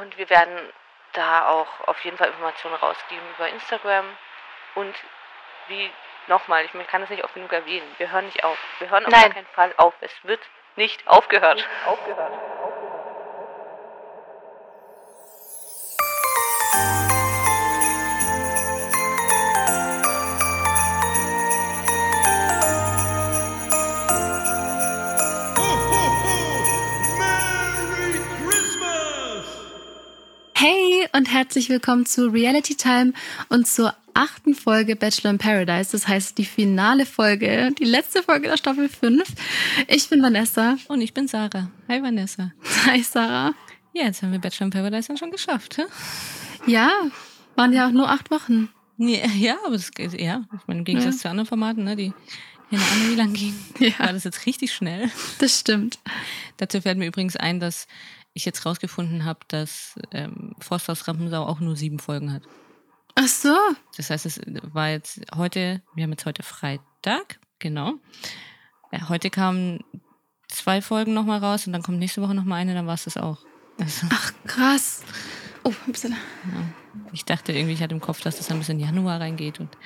Und wir werden da auch auf jeden Fall Informationen rausgeben über Instagram. Und wie nochmal, ich kann es nicht oft genug erwähnen, wir hören nicht auf. Wir hören auf Nein. gar keinen Fall auf. Es wird nicht aufgehört. aufgehört. Und herzlich willkommen zu Reality Time und zur achten Folge Bachelor in Paradise. Das heißt die finale Folge, die letzte Folge der Staffel 5. Ich bin Vanessa. Und ich bin Sarah. Hi Vanessa. Hi Sarah. Ja, jetzt haben wir Bachelor in Paradise dann schon geschafft. Hä? Ja, waren ja auch nur acht Wochen. Ja, ja, aber das geht, ja. Ich meine, im Gegensatz Ja. zu anderen Formaten, ne, die keine Ahnung, wie lang gingen, Ja. war das jetzt richtig schnell. Das stimmt. Dazu fällt mir übrigens ein, dass ich jetzt rausgefunden habe, dass ähm, Forsthaus Rampensau auch nur sieben Folgen hat. Ach so. Das heißt, es war jetzt heute, wir haben jetzt heute Freitag, genau. Ja, heute kamen zwei Folgen nochmal raus und dann kommt nächste Woche nochmal eine, dann war es das auch. Also, Ach krass. Oh, upsala. Ich dachte irgendwie, ich hatte im Kopf, dass das dann bis in Januar reingeht und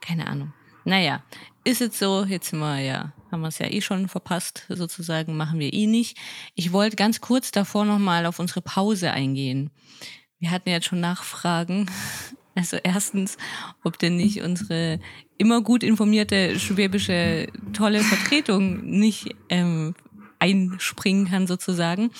keine Ahnung. Naja, ist jetzt so, jetzt sind wir ja, haben wir es ja eh schon verpasst, sozusagen, machen wir eh nicht. Ich wollte ganz kurz davor nochmal auf unsere Pause eingehen. Wir hatten jetzt schon Nachfragen. Also erstens, ob denn nicht unsere immer gut informierte schwäbische tolle Vertretung nicht ähm, einspringen kann sozusagen.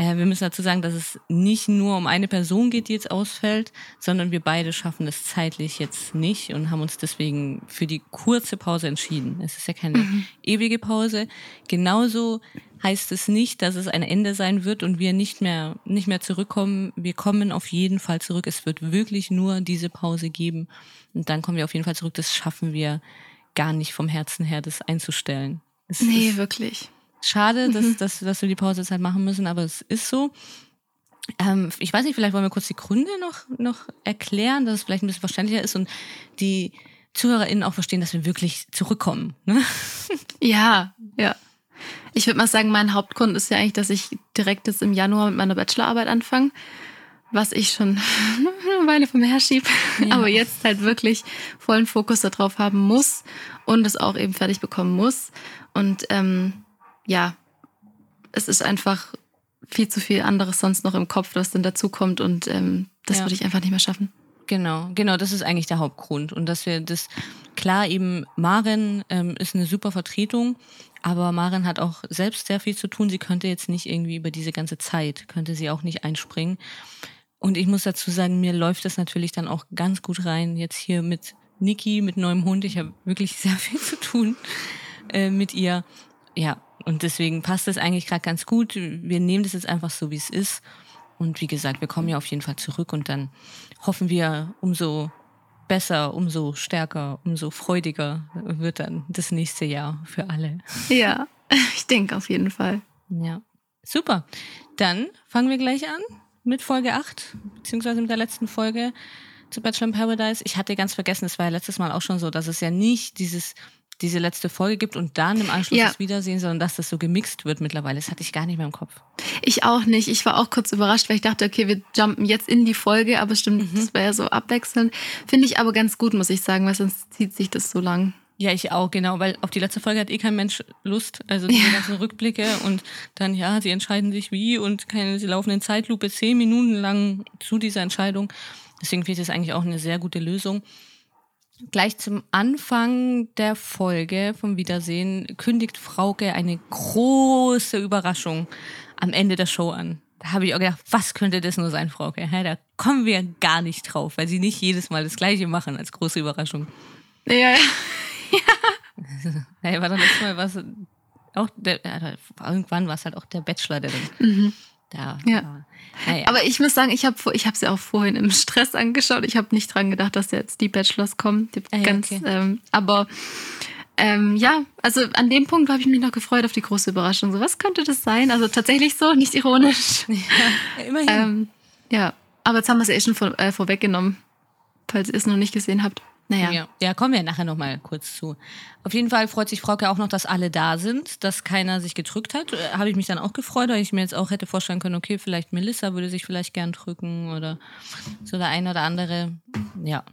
Äh, wir müssen dazu sagen, dass es nicht nur um eine Person geht, die jetzt ausfällt, sondern wir beide schaffen es zeitlich jetzt nicht und haben uns deswegen für die kurze Pause entschieden. Es ist ja keine ewige Pause. Genauso heißt es nicht, dass es ein Ende sein wird und wir nicht mehr, nicht mehr zurückkommen. Wir kommen auf jeden Fall zurück. Es wird wirklich nur diese Pause geben. Und dann kommen wir auf jeden Fall zurück. Das schaffen wir gar nicht vom Herzen her, das einzustellen. Es Nee, wirklich. Schade, Mhm. dass, dass, dass wir die Pause jetzt halt machen müssen, aber es ist so. Ähm, ich weiß nicht, vielleicht wollen wir kurz die Gründe noch, noch erklären, dass es vielleicht ein bisschen verständlicher ist und die ZuhörerInnen auch verstehen, dass wir wirklich zurückkommen. Ne? Ja, ja. Ich würde mal sagen, mein Hauptgrund ist ja eigentlich, dass ich direkt jetzt im Januar mit meiner Bachelorarbeit anfange, was ich schon eine Weile vom her schieb, Ja. aber jetzt halt wirklich vollen Fokus darauf haben muss und es auch eben fertig bekommen muss. Und ähm, ja, es ist einfach viel zu viel anderes sonst noch im Kopf, was dann dazukommt und ähm, das Ja. würde ich einfach nicht mehr schaffen. Genau, genau, das ist eigentlich der Hauptgrund. Und dass wir das, klar, eben Maren ähm, ist eine super Vertretung, aber Maren hat auch selbst sehr viel zu tun. Sie könnte jetzt nicht irgendwie über diese ganze Zeit, könnte sie auch nicht einspringen. Und ich muss dazu sagen, mir läuft das natürlich dann auch ganz gut rein, jetzt hier mit Niki, mit neuem Hund. Ich habe wirklich sehr viel zu tun äh, mit ihr. Ja, und deswegen passt das eigentlich gerade ganz gut. Wir nehmen das jetzt einfach so, wie es ist. Und wie gesagt, wir kommen ja auf jeden Fall zurück und dann hoffen wir, umso besser, umso stärker, umso freudiger wird dann das nächste Jahr für alle. Ja, ich denke auf jeden Fall. Ja, super. Dann fangen wir gleich an mit Folge 8, beziehungsweise mit der letzten Folge zu Bachelor in Paradise. Ich hatte ganz vergessen, es war ja letztes Mal auch schon so, dass es ja nicht dieses diese letzte Folge gibt und dann im Anschluss Ja. das Wiedersehen, sondern dass das so gemixt wird mittlerweile. Das hatte ich gar nicht mehr im Kopf. Ich auch nicht. Ich war auch kurz überrascht, weil ich dachte, okay, wir jumpen jetzt in die Folge, aber stimmt, das wäre ja so abwechselnd. Finde ich aber ganz gut, muss ich sagen, weil sonst zieht sich das so lang. Ja, ich auch, genau, weil auf die letzte Folge hat eh kein Mensch Lust. Also diese Ja. ganzen Rückblicke und dann, ja, sie entscheiden sich wie und keine, sie laufen in Zeitlupe zehn Minuten lang zu dieser Entscheidung. Deswegen finde ich das eigentlich auch eine sehr gute Lösung. Gleich zum Anfang der Folge vom Wiedersehen kündigt Frauke eine große Überraschung am Ende der Show an. Da habe ich auch gedacht, was könnte das nur sein, Frauke? Da kommen wir gar nicht drauf, weil sie nicht jedes Mal das Gleiche machen als große Überraschung. Ja, ja. Naja, war doch letztes Mal was auch der, irgendwann war es halt auch der Bachelor, der dann da. Ja. Naja. Aber ich muss sagen, ich habe ich es ja auch vorhin im Stress angeschaut. Ich habe nicht dran gedacht, dass jetzt die Bachelors kommen. Die Ah ja, ganz, okay. ähm, aber ähm, ja, also an dem Punkt habe ich mich noch gefreut auf die große Überraschung. So, was könnte das sein? Also tatsächlich so, nicht ironisch. ja, immerhin. ähm, ja, aber jetzt haben wir es ja eh schon vor, äh, vorweggenommen, falls ihr es noch nicht gesehen habt. Naja. Ja, ja kommen wir nachher nochmal kurz zu. Auf jeden Fall freut sich Frauke auch noch, dass alle da sind, dass keiner sich gedrückt hat. Äh, Habe ich mich dann auch gefreut, weil ich mir jetzt auch hätte vorstellen können, okay, vielleicht Melissa würde sich vielleicht gern drücken oder so der eine oder andere. Ja,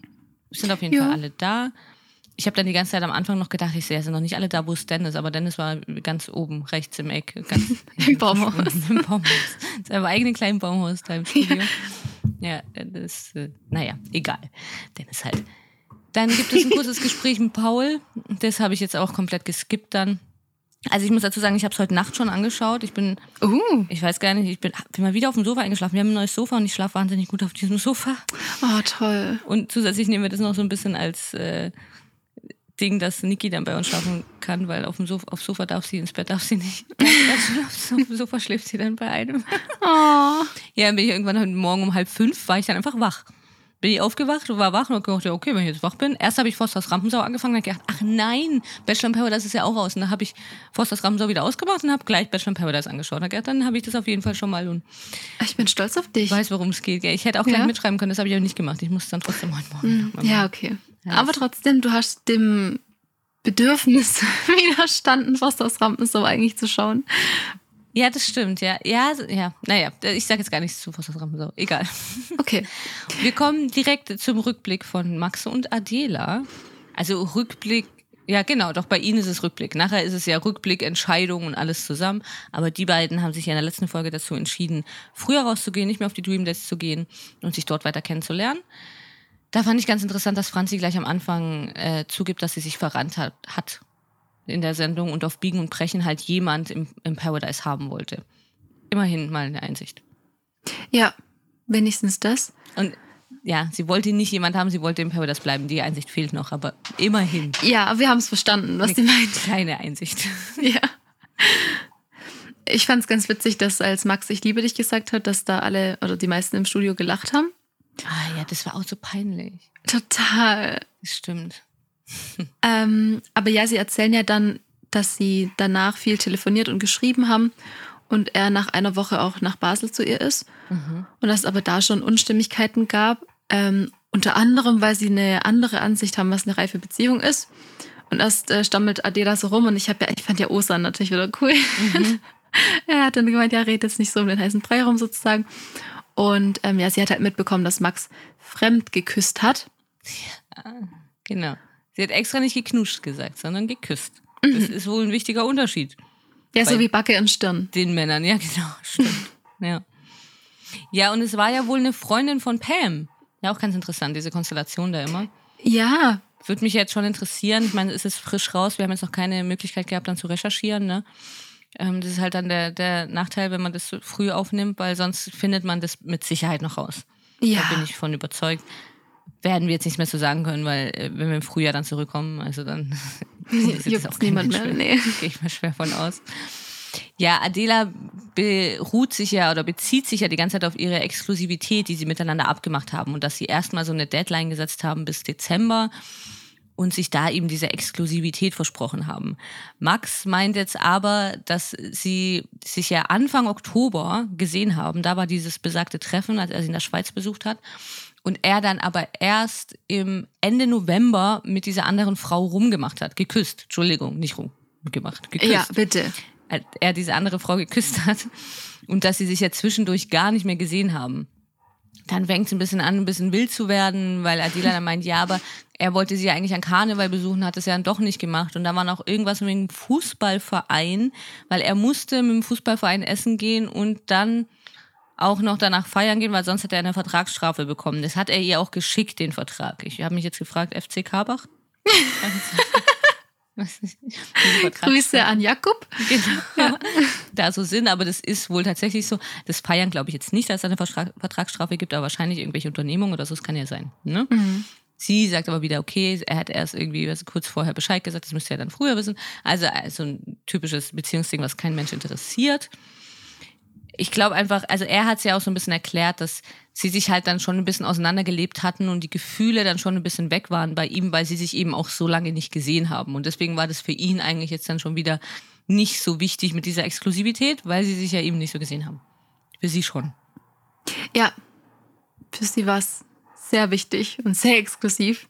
sind auf jeden Ja. Fall alle da. Ich habe dann die ganze Zeit am Anfang noch gedacht, ich sehe, sind noch nicht alle da, wo ist Dennis? Aber Dennis war ganz oben, rechts im Eck. Ganz Im Baumhaus. Im Baumhaus. Seinem eigenen kleinen Baumhaus da im Studio. Ja, das, äh, naja, egal. Dennis halt. Dann gibt es ein kurzes Gespräch mit Paul. Das habe ich jetzt auch komplett geskippt dann. Also ich muss dazu sagen, ich habe es heute Nacht schon angeschaut. Ich bin, Uh, ich weiß gar nicht, ich bin, bin mal wieder auf dem Sofa eingeschlafen. Wir haben ein neues Sofa und ich schlafe wahnsinnig gut auf diesem Sofa. oh, toll. Und zusätzlich nehmen wir das noch so ein bisschen als äh, Ding, dass Niki dann bei uns schlafen kann, weil auf dem Sofa, aufs Sofa darf sie, ins Bett darf sie nicht. auf dem Sofa schläft sie dann bei einem. Oh. Ja, dann bin ich irgendwann heute Morgen um halb fünf, war ich dann einfach wach. Bin ich aufgewacht, war wach und ja, okay, wenn ich jetzt wach bin. Erst habe ich Fosters Rampensau angefangen und hab gedacht, ach nein, Bachelor in Paradise ist ja auch aus. Und dann habe ich Fosters Rampensau wieder ausgemacht und habe gleich Bachelor in Paradise angeschaut. Gedacht, dann habe ich das auf jeden Fall schon mal und Ich bin stolz auf dich. weiß, worum es geht. gell. Ich hätte auch gleich Ja? mitschreiben können, das habe ich aber nicht gemacht. Ich muss es dann trotzdem heute Morgen mal Ja, okay. Ja, Aber trotzdem, du hast dem Bedürfnis widerstanden, Fast aus Rampensau eigentlich zu schauen. Ja, das stimmt, ja. Ja, ja. Naja, ich sage jetzt gar nichts zu Fosters Rampensau. Egal. Okay. Wir kommen direkt zum Rückblick von Max und Adela. Also Rückblick, ja genau, doch bei ihnen ist es Rückblick. Nachher ist es ja Rückblick, Entscheidung und alles zusammen. Aber die beiden haben sich ja in der letzten Folge dazu entschieden, früher rauszugehen, nicht mehr auf die Dream Dates zu gehen und sich dort weiter kennenzulernen. Da fand ich ganz interessant, dass Franzi gleich am Anfang äh, zugibt, dass sie sich verrannt hat, hat in der Sendung und auf Biegen und Brechen halt jemand im, im Paradise haben wollte. Immerhin mal eine Einsicht. Ja, wenigstens das. Und ja, sie wollte nicht jemand haben, sie wollte im Paradise bleiben. Die Einsicht fehlt noch, aber immerhin. Ja, wir haben es verstanden, was die meint. Kleine Einsicht. Ja. Ich fand es ganz witzig, dass als Max Ich liebe dich gesagt hat, dass da alle oder die meisten im Studio gelacht haben. Ah ja, das war auch so peinlich. Total. Das stimmt. Ähm, aber ja, sie erzählen ja dann, dass sie danach viel telefoniert und geschrieben haben und er nach einer Woche auch nach Basel zu ihr ist. Und dass es aber da schon Unstimmigkeiten gab. Ähm, unter anderem, weil sie eine andere Ansicht haben, was eine reife Beziehung ist. Und erst äh, stammelt Adela so rum und ich habe ja, ich fand ja Osan natürlich wieder cool. er hat dann gemeint, ja, red jetzt nicht so um den heißen Brei rum sozusagen. Und ähm, ja, sie hat halt mitbekommen, dass Max fremd geküsst hat. Genau. Sie hat extra nicht geknuscht gesagt, sondern geküsst. Das ist wohl ein wichtiger Unterschied. Ja, so wie Backe und Stirn. Den Männern, ja, genau. Stimmt. ja. Ja, und es war ja wohl eine Freundin von Pam. Ja, auch ganz interessant, diese Konstellation da immer. Ja, Würde mich jetzt schon interessieren. Ich meine, es ist frisch raus. Wir haben jetzt noch keine Möglichkeit gehabt, dann zu recherchieren. Ne? Ähm, das ist halt dann der, der Nachteil, wenn man das so früh aufnimmt, weil sonst findet man das mit Sicherheit noch raus. ja. Da bin ich von überzeugt. Werden wir jetzt nichts mehr zu sagen können, weil äh, wenn wir im Frühjahr dann zurückkommen, also dann ist jetzt Juckt's niemand mehr, nee. Gehe ich mal schwer von aus. Ja, Adela beruht sich ja oder bezieht sich ja die ganze Zeit auf ihre Exklusivität, die sie miteinander abgemacht haben und dass sie erstmal so eine Deadline gesetzt haben bis Dezember und sich da eben diese Exklusivität versprochen haben. Max meint jetzt aber, dass sie sich ja Anfang Oktober gesehen haben. Da war dieses besagte Treffen, als er sie in der Schweiz besucht hat. Und er dann aber erst im Ende November mit dieser anderen Frau rumgemacht hat. Geküsst. Entschuldigung, nicht rumgemacht. Geküsst Ja, bitte. er diese andere Frau geküsst hat und dass sie sich ja zwischendurch gar nicht mehr gesehen haben. Dann fängt es ein bisschen an, ein bisschen wild zu werden, weil Adela dann meint, ja, aber er wollte sie ja eigentlich an Karneval besuchen, hat es ja dann doch nicht gemacht. Und da war noch irgendwas mit dem Fußballverein, weil er musste mit dem Fußballverein essen gehen und dann auch noch danach feiern gehen, weil sonst hätte er eine Vertragsstrafe bekommen. Das hat er ihr auch geschickt, den Vertrag. Ich habe mich jetzt gefragt, FC Vertragsstrafe? Grüße an Jakob. genau. da so sind, aber das ist wohl tatsächlich so. Das feiern glaube ich jetzt nicht, dass es eine Vertragsstrafe gibt, aber wahrscheinlich irgendwelche Unternehmungen oder so, das kann ja sein. Ne? Sie sagt aber wieder, okay, er hat erst irgendwie was kurz vorher Bescheid gesagt, das müsste er dann früher wissen. Also äh, so ein typisches Beziehungsding, was kein Mensch interessiert. Ich glaube einfach, also er hat es ja auch so ein bisschen erklärt, dass sie sich halt dann schon ein bisschen auseinandergelebt hatten und die Gefühle dann schon ein bisschen weg waren bei ihm, weil sie sich eben auch so lange nicht gesehen haben. Und deswegen war das für ihn eigentlich jetzt dann schon wieder nicht so wichtig mit dieser Exklusivität, weil sie sich ja eben nicht so gesehen haben. Für sie schon. Ja, für sie war es sehr wichtig und sehr exklusiv.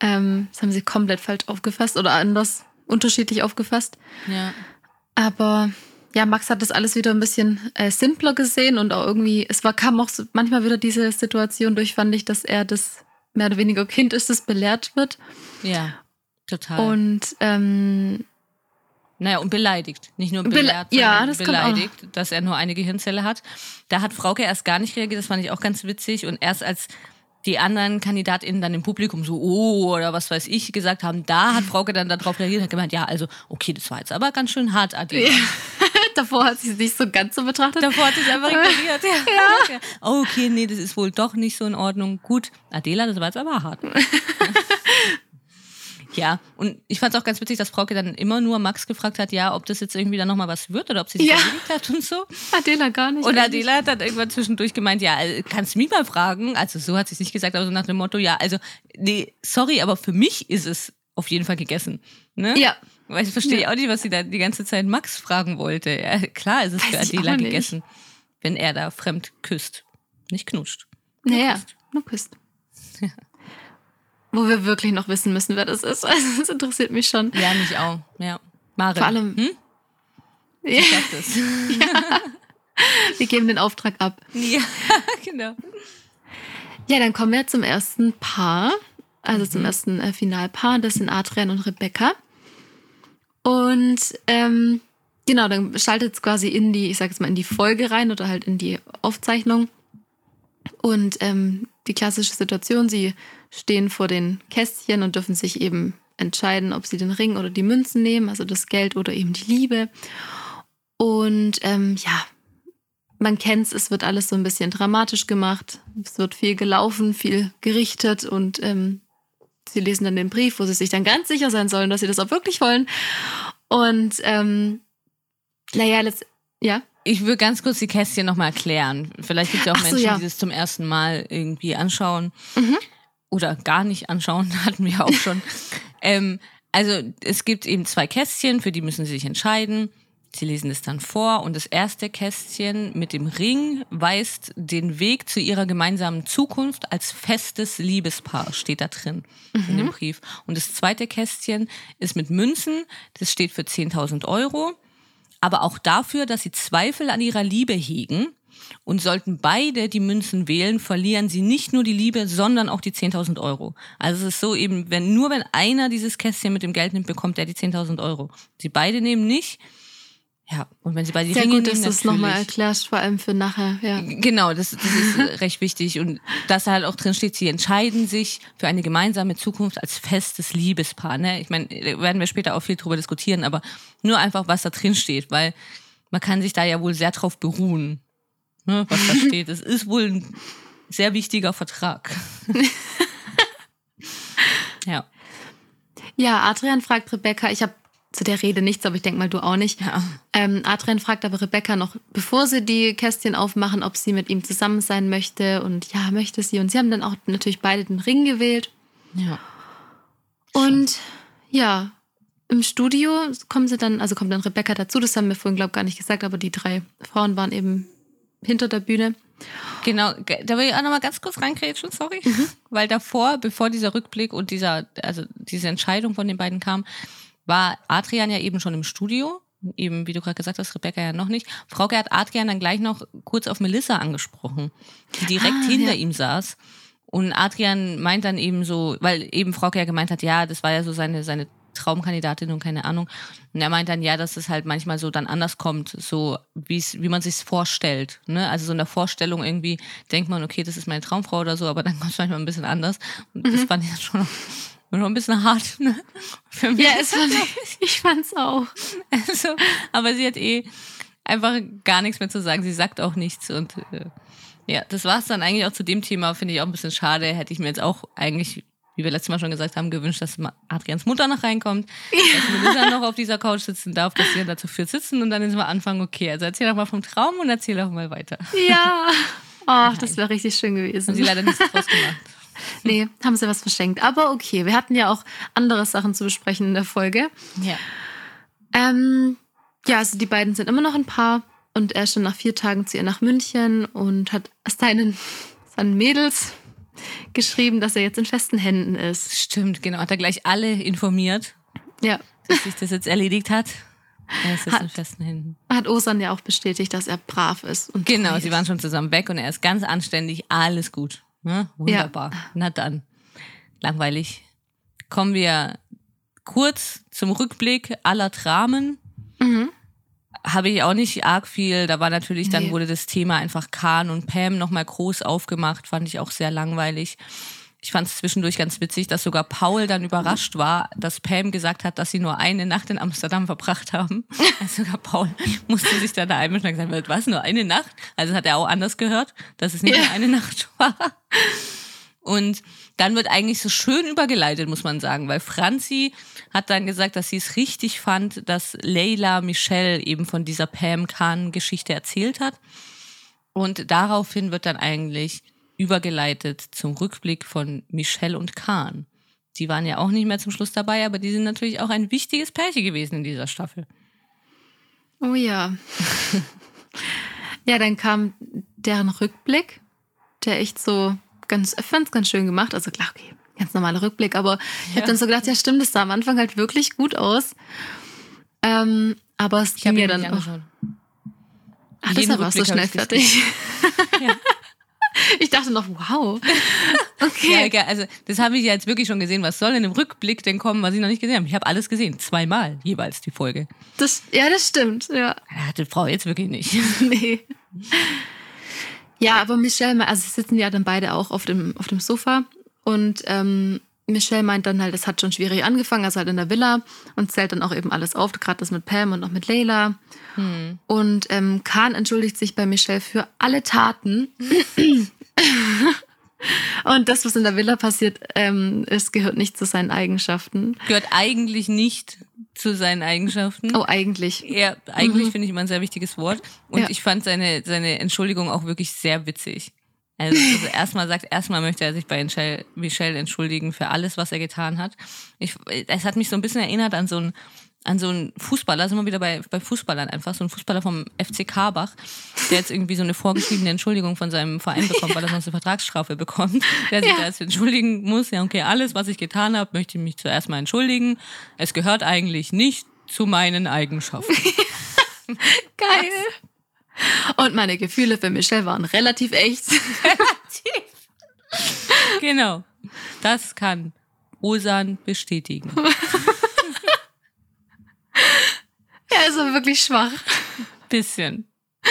Ähm, das haben sie komplett falsch aufgefasst oder anders, unterschiedlich aufgefasst. Ja. Aber ja, Max hat das alles wieder ein bisschen äh, simpler gesehen und auch irgendwie, es war, kam auch so, manchmal wieder diese Situation durch, fand ich, dass er das mehr oder weniger Kind ist, das belehrt wird. Ja, total. Und ähm, Naja, und beleidigt. Nicht nur Bele- belehrt, ja, sondern das beleidigt, dass er nur eine Gehirnzelle hat. Da hat Frauke erst gar nicht reagiert, das fand ich auch ganz witzig. Und erst als die anderen KandidatInnen dann im Publikum so, oh, oder was weiß ich, gesagt haben, da hat Frauke dann darauf reagiert und hat gemeint, ja, also, okay, das war jetzt aber ganz schön hart, Adela. davor hat sie es nicht so ganz so betrachtet. Davor hat sie es einfach ignoriert. Ja. ja. Oh, okay, nee, das ist wohl doch nicht so in Ordnung. Gut, Adela, das war jetzt aber hart. Ja, und ich fand es auch ganz witzig, dass Frauke dann immer nur Max gefragt hat, ja, ob das jetzt irgendwie dann nochmal was wird oder ob sie sich Ja. erledigt hat und so. Adela gar nicht. Und. Adela hat dann irgendwann zwischendurch gemeint, ja, also, kannst du mich mal fragen? Also so hat sie es nicht gesagt, aber so nach dem Motto, ja, also, nee, sorry, aber für mich ist es auf jeden Fall gegessen. Ne? Ja. Weil ich verstehe auch nicht, was sie da die ganze Zeit Max fragen wollte. Ja, klar ist es für Weiß ich Adela gegessen, wenn er da fremd küsst. Nicht knutscht. Naja, nur küsst. Wo wir wirklich noch wissen müssen, wer das ist. Also, das interessiert mich schon. Ja, mich auch. Ja. Maren. Vor allem- Hm? Ja, das. wir geben den Auftrag ab. ja, genau. Ja, dann kommen wir zum ersten Paar, also zum ersten äh, Finalpaar. Das sind Adrian und Rebecca. Und ähm, genau, dann schaltet es quasi in die, ich sag jetzt mal, in die Folge rein oder halt in die Aufzeichnung. Und ähm, die klassische Situation, sie stehen vor den Kästchen und dürfen sich eben entscheiden, ob sie den Ring oder die Münzen nehmen, also das Geld oder eben die Liebe. Und ähm, ja, man kennt's, es wird alles so ein bisschen dramatisch gemacht. Es wird viel gelaufen, viel gerichtet und ähm, sie lesen dann den Brief, wo sie sich dann ganz sicher sein sollen, dass sie das auch wirklich wollen. Und ähm, naja, letzt, ja. Ich will ganz kurz die Kästchen nochmal erklären. Vielleicht gibt es ja auch so, Menschen, ja. die das zum ersten Mal irgendwie anschauen. Mhm. Oder gar nicht anschauen, hatten wir auch schon. ähm, also es gibt eben zwei Kästchen, für die müssen sie sich entscheiden. Sie lesen es dann vor und das erste Kästchen mit dem Ring weist den Weg zu ihrer gemeinsamen Zukunft als festes Liebespaar, steht da drin in dem Brief. Und das zweite Kästchen ist mit Münzen, das steht für 10.000 Euro aber auch dafür, dass sie Zweifel an ihrer Liebe hegen. Und sollten beide die Münzen wählen, verlieren sie nicht nur die Liebe, sondern auch die 10.000 Euro. Also es ist so eben, wenn nur wenn einer dieses Kästchen mit dem Geld nimmt, bekommt er die 10.000 Euro. Sie beide nehmen nicht. Ja, und wenn sie beide die Sehr Ringe gut, dass nehmen, du es nochmal erklärst, vor allem für nachher. Ja. Genau, das, das ist recht wichtig. Und dass halt auch drin steht, sie entscheiden sich für eine gemeinsame Zukunft als festes Liebespaar. Ne? Ich meine, da werden wir später auch viel drüber diskutieren, aber nur einfach, was da drin steht, weil man kann sich da ja wohl sehr drauf beruhen, ne, was da steht. Es ist wohl ein sehr wichtiger Vertrag. ja. ja, Adrian fragt Rebecca, ich habe zu der Rede nichts, aber ich denke mal, du auch nicht. Ja. Ähm, Adrian fragt aber Rebecca noch, bevor sie die Kästchen aufmachen, ob sie mit ihm zusammen sein möchte. Und ja, möchte sie. Und sie haben dann auch natürlich beide den Ring gewählt. ja. Und ja, im Studio kommen sie dann, also kommt dann Rebecca dazu, das haben wir vorhin, glaube ich, gar nicht gesagt, aber die drei Frauen waren eben hinter der Bühne. Genau, ge- da will ich auch nochmal ganz kurz reingrätschen, sorry. Weil davor, bevor dieser Rückblick und dieser, also diese Entscheidung von den beiden kam, war Adrian ja eben schon im Studio. Eben, wie du gerade gesagt hast, Rebecca ja noch nicht. Frauke hat Adrian dann gleich noch kurz auf Melissa angesprochen, die direkt Ah, hinter ja. ihm saß. Und Adrian meint dann eben so, weil eben Frauke ja gemeint hat, ja, das war ja so seine, seine Traumkandidatin und keine Ahnung. Und er meint dann, ja, dass es halt manchmal so dann anders kommt, so wie's, wie man sich's vorstellt. Ne? Also so in der Vorstellung irgendwie denkt man, okay, das ist meine Traumfrau oder so, aber dann kommt es manchmal ein bisschen anders. Und das fand ich dann schon noch, ein bisschen hart. Ne? Für mich. Ja, es fand ich, ich fand's auch. Also, aber sie hat eh einfach gar nichts mehr zu sagen. Sie sagt auch nichts und äh, ja, das war's dann eigentlich auch zu dem Thema. Finde ich auch ein bisschen schade. Hätte ich mir jetzt auch eigentlich, wie wir letztes Mal schon gesagt haben, gewünscht, dass Adrians Mutter noch reinkommt, dass Melissa noch auf dieser Couch sitzen darf, dass sie dazu führt sitzen und dann jetzt mal anfangen, okay, also erzähl doch mal vom Traum und erzähl doch mal weiter. Ja. Ach, das wäre richtig schön Haben gewesen. sie leider nichts draus gemacht. Nee, haben sie was verschenkt. Aber okay, wir hatten ja auch andere Sachen zu besprechen in der Folge. Ja. Ähm, ja, also die beiden sind immer noch ein Paar und er ist schon nach vier Tagen zu ihr nach München und hat seinen, seinen Mädels geschrieben, dass er jetzt in festen Händen ist. Stimmt, genau. Hat er gleich alle informiert, Ja. dass sich das jetzt erledigt hat. Er ist jetzt Hat- in festen Händen. Hat Osan ja auch bestätigt, dass er brav ist. Und Genau, sie waren schon zusammen weg und er ist ganz anständig. Alles gut. Ne? Wunderbar. Na dann. Langweilig. Kommen wir kurz zum Rückblick aller Dramen. Mhm. Habe ich auch nicht arg viel. Da war natürlich, dann Nee. wurde das Thema einfach Khan und Pam nochmal groß aufgemacht. Fand ich auch sehr langweilig. Ich fand es zwischendurch ganz witzig, dass sogar Paul dann überrascht war, dass Pam gesagt hat, dass sie nur eine Nacht in Amsterdam verbracht haben. Also sogar Paul musste sich dann da einmischen und gesagt, was, nur eine Nacht? Also hat er auch anders gehört, dass es nicht Ja. nur eine Nacht war. Und dann wird eigentlich so schön übergeleitet, muss man sagen, weil Franzi hat dann gesagt, dass sie es richtig fand, dass Leila Michelle eben von dieser Pam Khan-Geschichte erzählt hat. Und daraufhin wird dann eigentlich übergeleitet zum Rückblick von Michelle und Khan. Die waren ja auch nicht mehr zum Schluss dabei, aber die sind natürlich auch ein wichtiges Pärchen gewesen in dieser Staffel. Oh ja. ja, dann kam deren Rückblick, der echt so ganz, ich ganz schön gemacht. Also klar, okay, ganz normaler Rückblick, aber ich Ja. habe dann so gedacht, ja stimmt, das sah am Anfang halt wirklich gut aus. Ähm, aber es Ich ging habe ja ihn dann auch. Ach, jeden deshalb warst du Rückblick schnell fertig. Ja. Ich dachte noch, wow. Ja, Okay. egal. also das habe ich ja jetzt wirklich schon gesehen. Was soll in dem Rückblick denn kommen, was ich noch nicht gesehen habe? Ich habe alles gesehen. Zweimal jeweils die Folge. Das, ja, das stimmt. Ja. Ja, Hatte Frau jetzt wirklich nicht. nee. Ja, aber Michelle, also sie sitzen ja dann beide auch auf dem, auf dem Sofa und ähm, Michelle meint dann halt, es hat schon schwierig angefangen, also halt in der Villa und zählt dann auch eben alles auf, gerade das mit Pam und auch mit Layla. Und ähm, Khan entschuldigt sich bei Michelle für alle Taten. und das, was in der Villa passiert, ähm, es gehört nicht zu seinen Eigenschaften. Gehört eigentlich nicht zu seinen Eigenschaften. Oh, eigentlich. Ja, eigentlich Mhm. finde ich immer ein sehr wichtiges Wort. Und Ja. ich fand seine, seine Entschuldigung auch wirklich sehr witzig. Also, also erstmal sagt, erstmal möchte er sich bei Michelle, entschuldigen für alles, was er getan hat. Ich, es hat mich so ein bisschen erinnert an so einen, an so einen Fußballer, sind wir wieder bei, bei Fußballern einfach, so ein Fußballer vom FC Karbach, der jetzt irgendwie so eine vorgeschriebene Entschuldigung von seinem Verein bekommt, weil er sonst eine Vertragsstrafe bekommt, der sich Ja. da jetzt entschuldigen muss. Ja, okay, alles, was ich getan habe, möchte ich mich zuerst mal entschuldigen. Es gehört eigentlich nicht zu meinen Eigenschaften. Geil. Und meine Gefühle für Michelle waren relativ echt. Genau. Das kann Osan bestätigen. Ja, also wirklich schwach. Bisschen.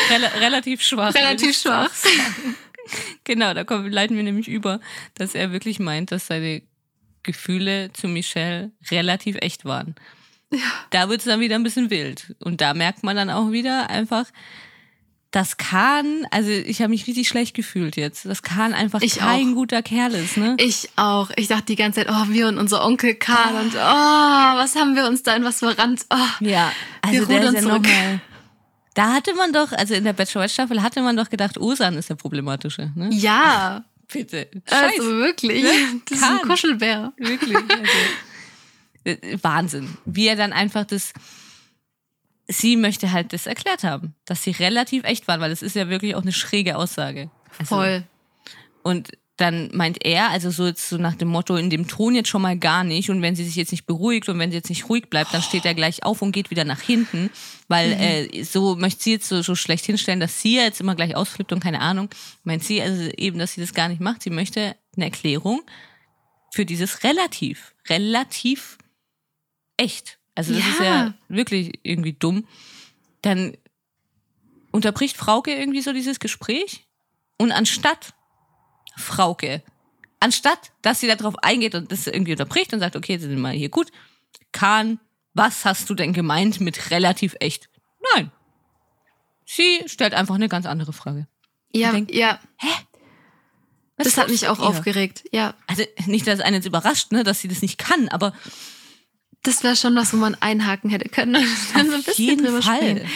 Rel relativ schwach. Relativ schwach. Genau, da kommen, leiten wir nämlich über, dass er wirklich meint, dass seine Gefühle zu Michelle relativ echt waren. Da wird es dann wieder ein bisschen wild. Und da merkt man dann auch wieder einfach, dass Kahn, also ich habe mich richtig schlecht gefühlt jetzt, dass Kahn einfach Ich kein auch. guter Kerl ist, ne? Ich auch. Ich dachte die ganze Zeit, oh, wir und unser Onkel Karl und oh, was haben wir uns da in was verrannt? Oh. Ja, Wir also der rudern ist ja zurück. nochmal. Da hatte man doch, also in der Bachelorette-Staffel hatte man doch gedacht, Osan ist der problematische. Ne? Ja, Bitte. also wirklich. Ne? Das ist ein Kahn. Kuschelbär. Wirklich. Also, äh, Wahnsinn. Wie er dann einfach das. Sie möchte halt das erklärt haben, dass sie relativ echt waren, weil das ist ja wirklich auch eine schräge Aussage. Also, Voll. Und dann meint er, also so jetzt so nach dem Motto, in dem Ton jetzt schon mal gar nicht. Und wenn sie sich jetzt nicht beruhigt und wenn sie jetzt nicht ruhig bleibt, dann steht er gleich auf und geht wieder nach hinten. Weil äh, so möchte sie jetzt so, so schlecht hinstellen, dass sie jetzt immer gleich ausflippt und keine Ahnung. Meint sie also eben, dass sie das gar nicht macht. Sie möchte eine Erklärung für dieses relativ, relativ echt. Also das Ja. ist ja wirklich irgendwie dumm. Dann unterbricht Frauke irgendwie so dieses Gespräch und anstatt Frauke, anstatt dass sie darauf eingeht und das irgendwie unterbricht und sagt, okay, jetzt sind wir mal hier gut, Kahn, was hast du denn gemeint mit relativ echt? Nein. Sie stellt einfach eine ganz andere Frage. Ja, denk- ja. Was Das hat mich auch ihr? aufgeregt. Ja, Also nicht, dass einen jetzt überrascht, ne, dass sie das nicht kann, aber das wäre schon was, wo man einhaken hätte können. Und dann so ein auf bisschen jeden drüber Fall. sprechen.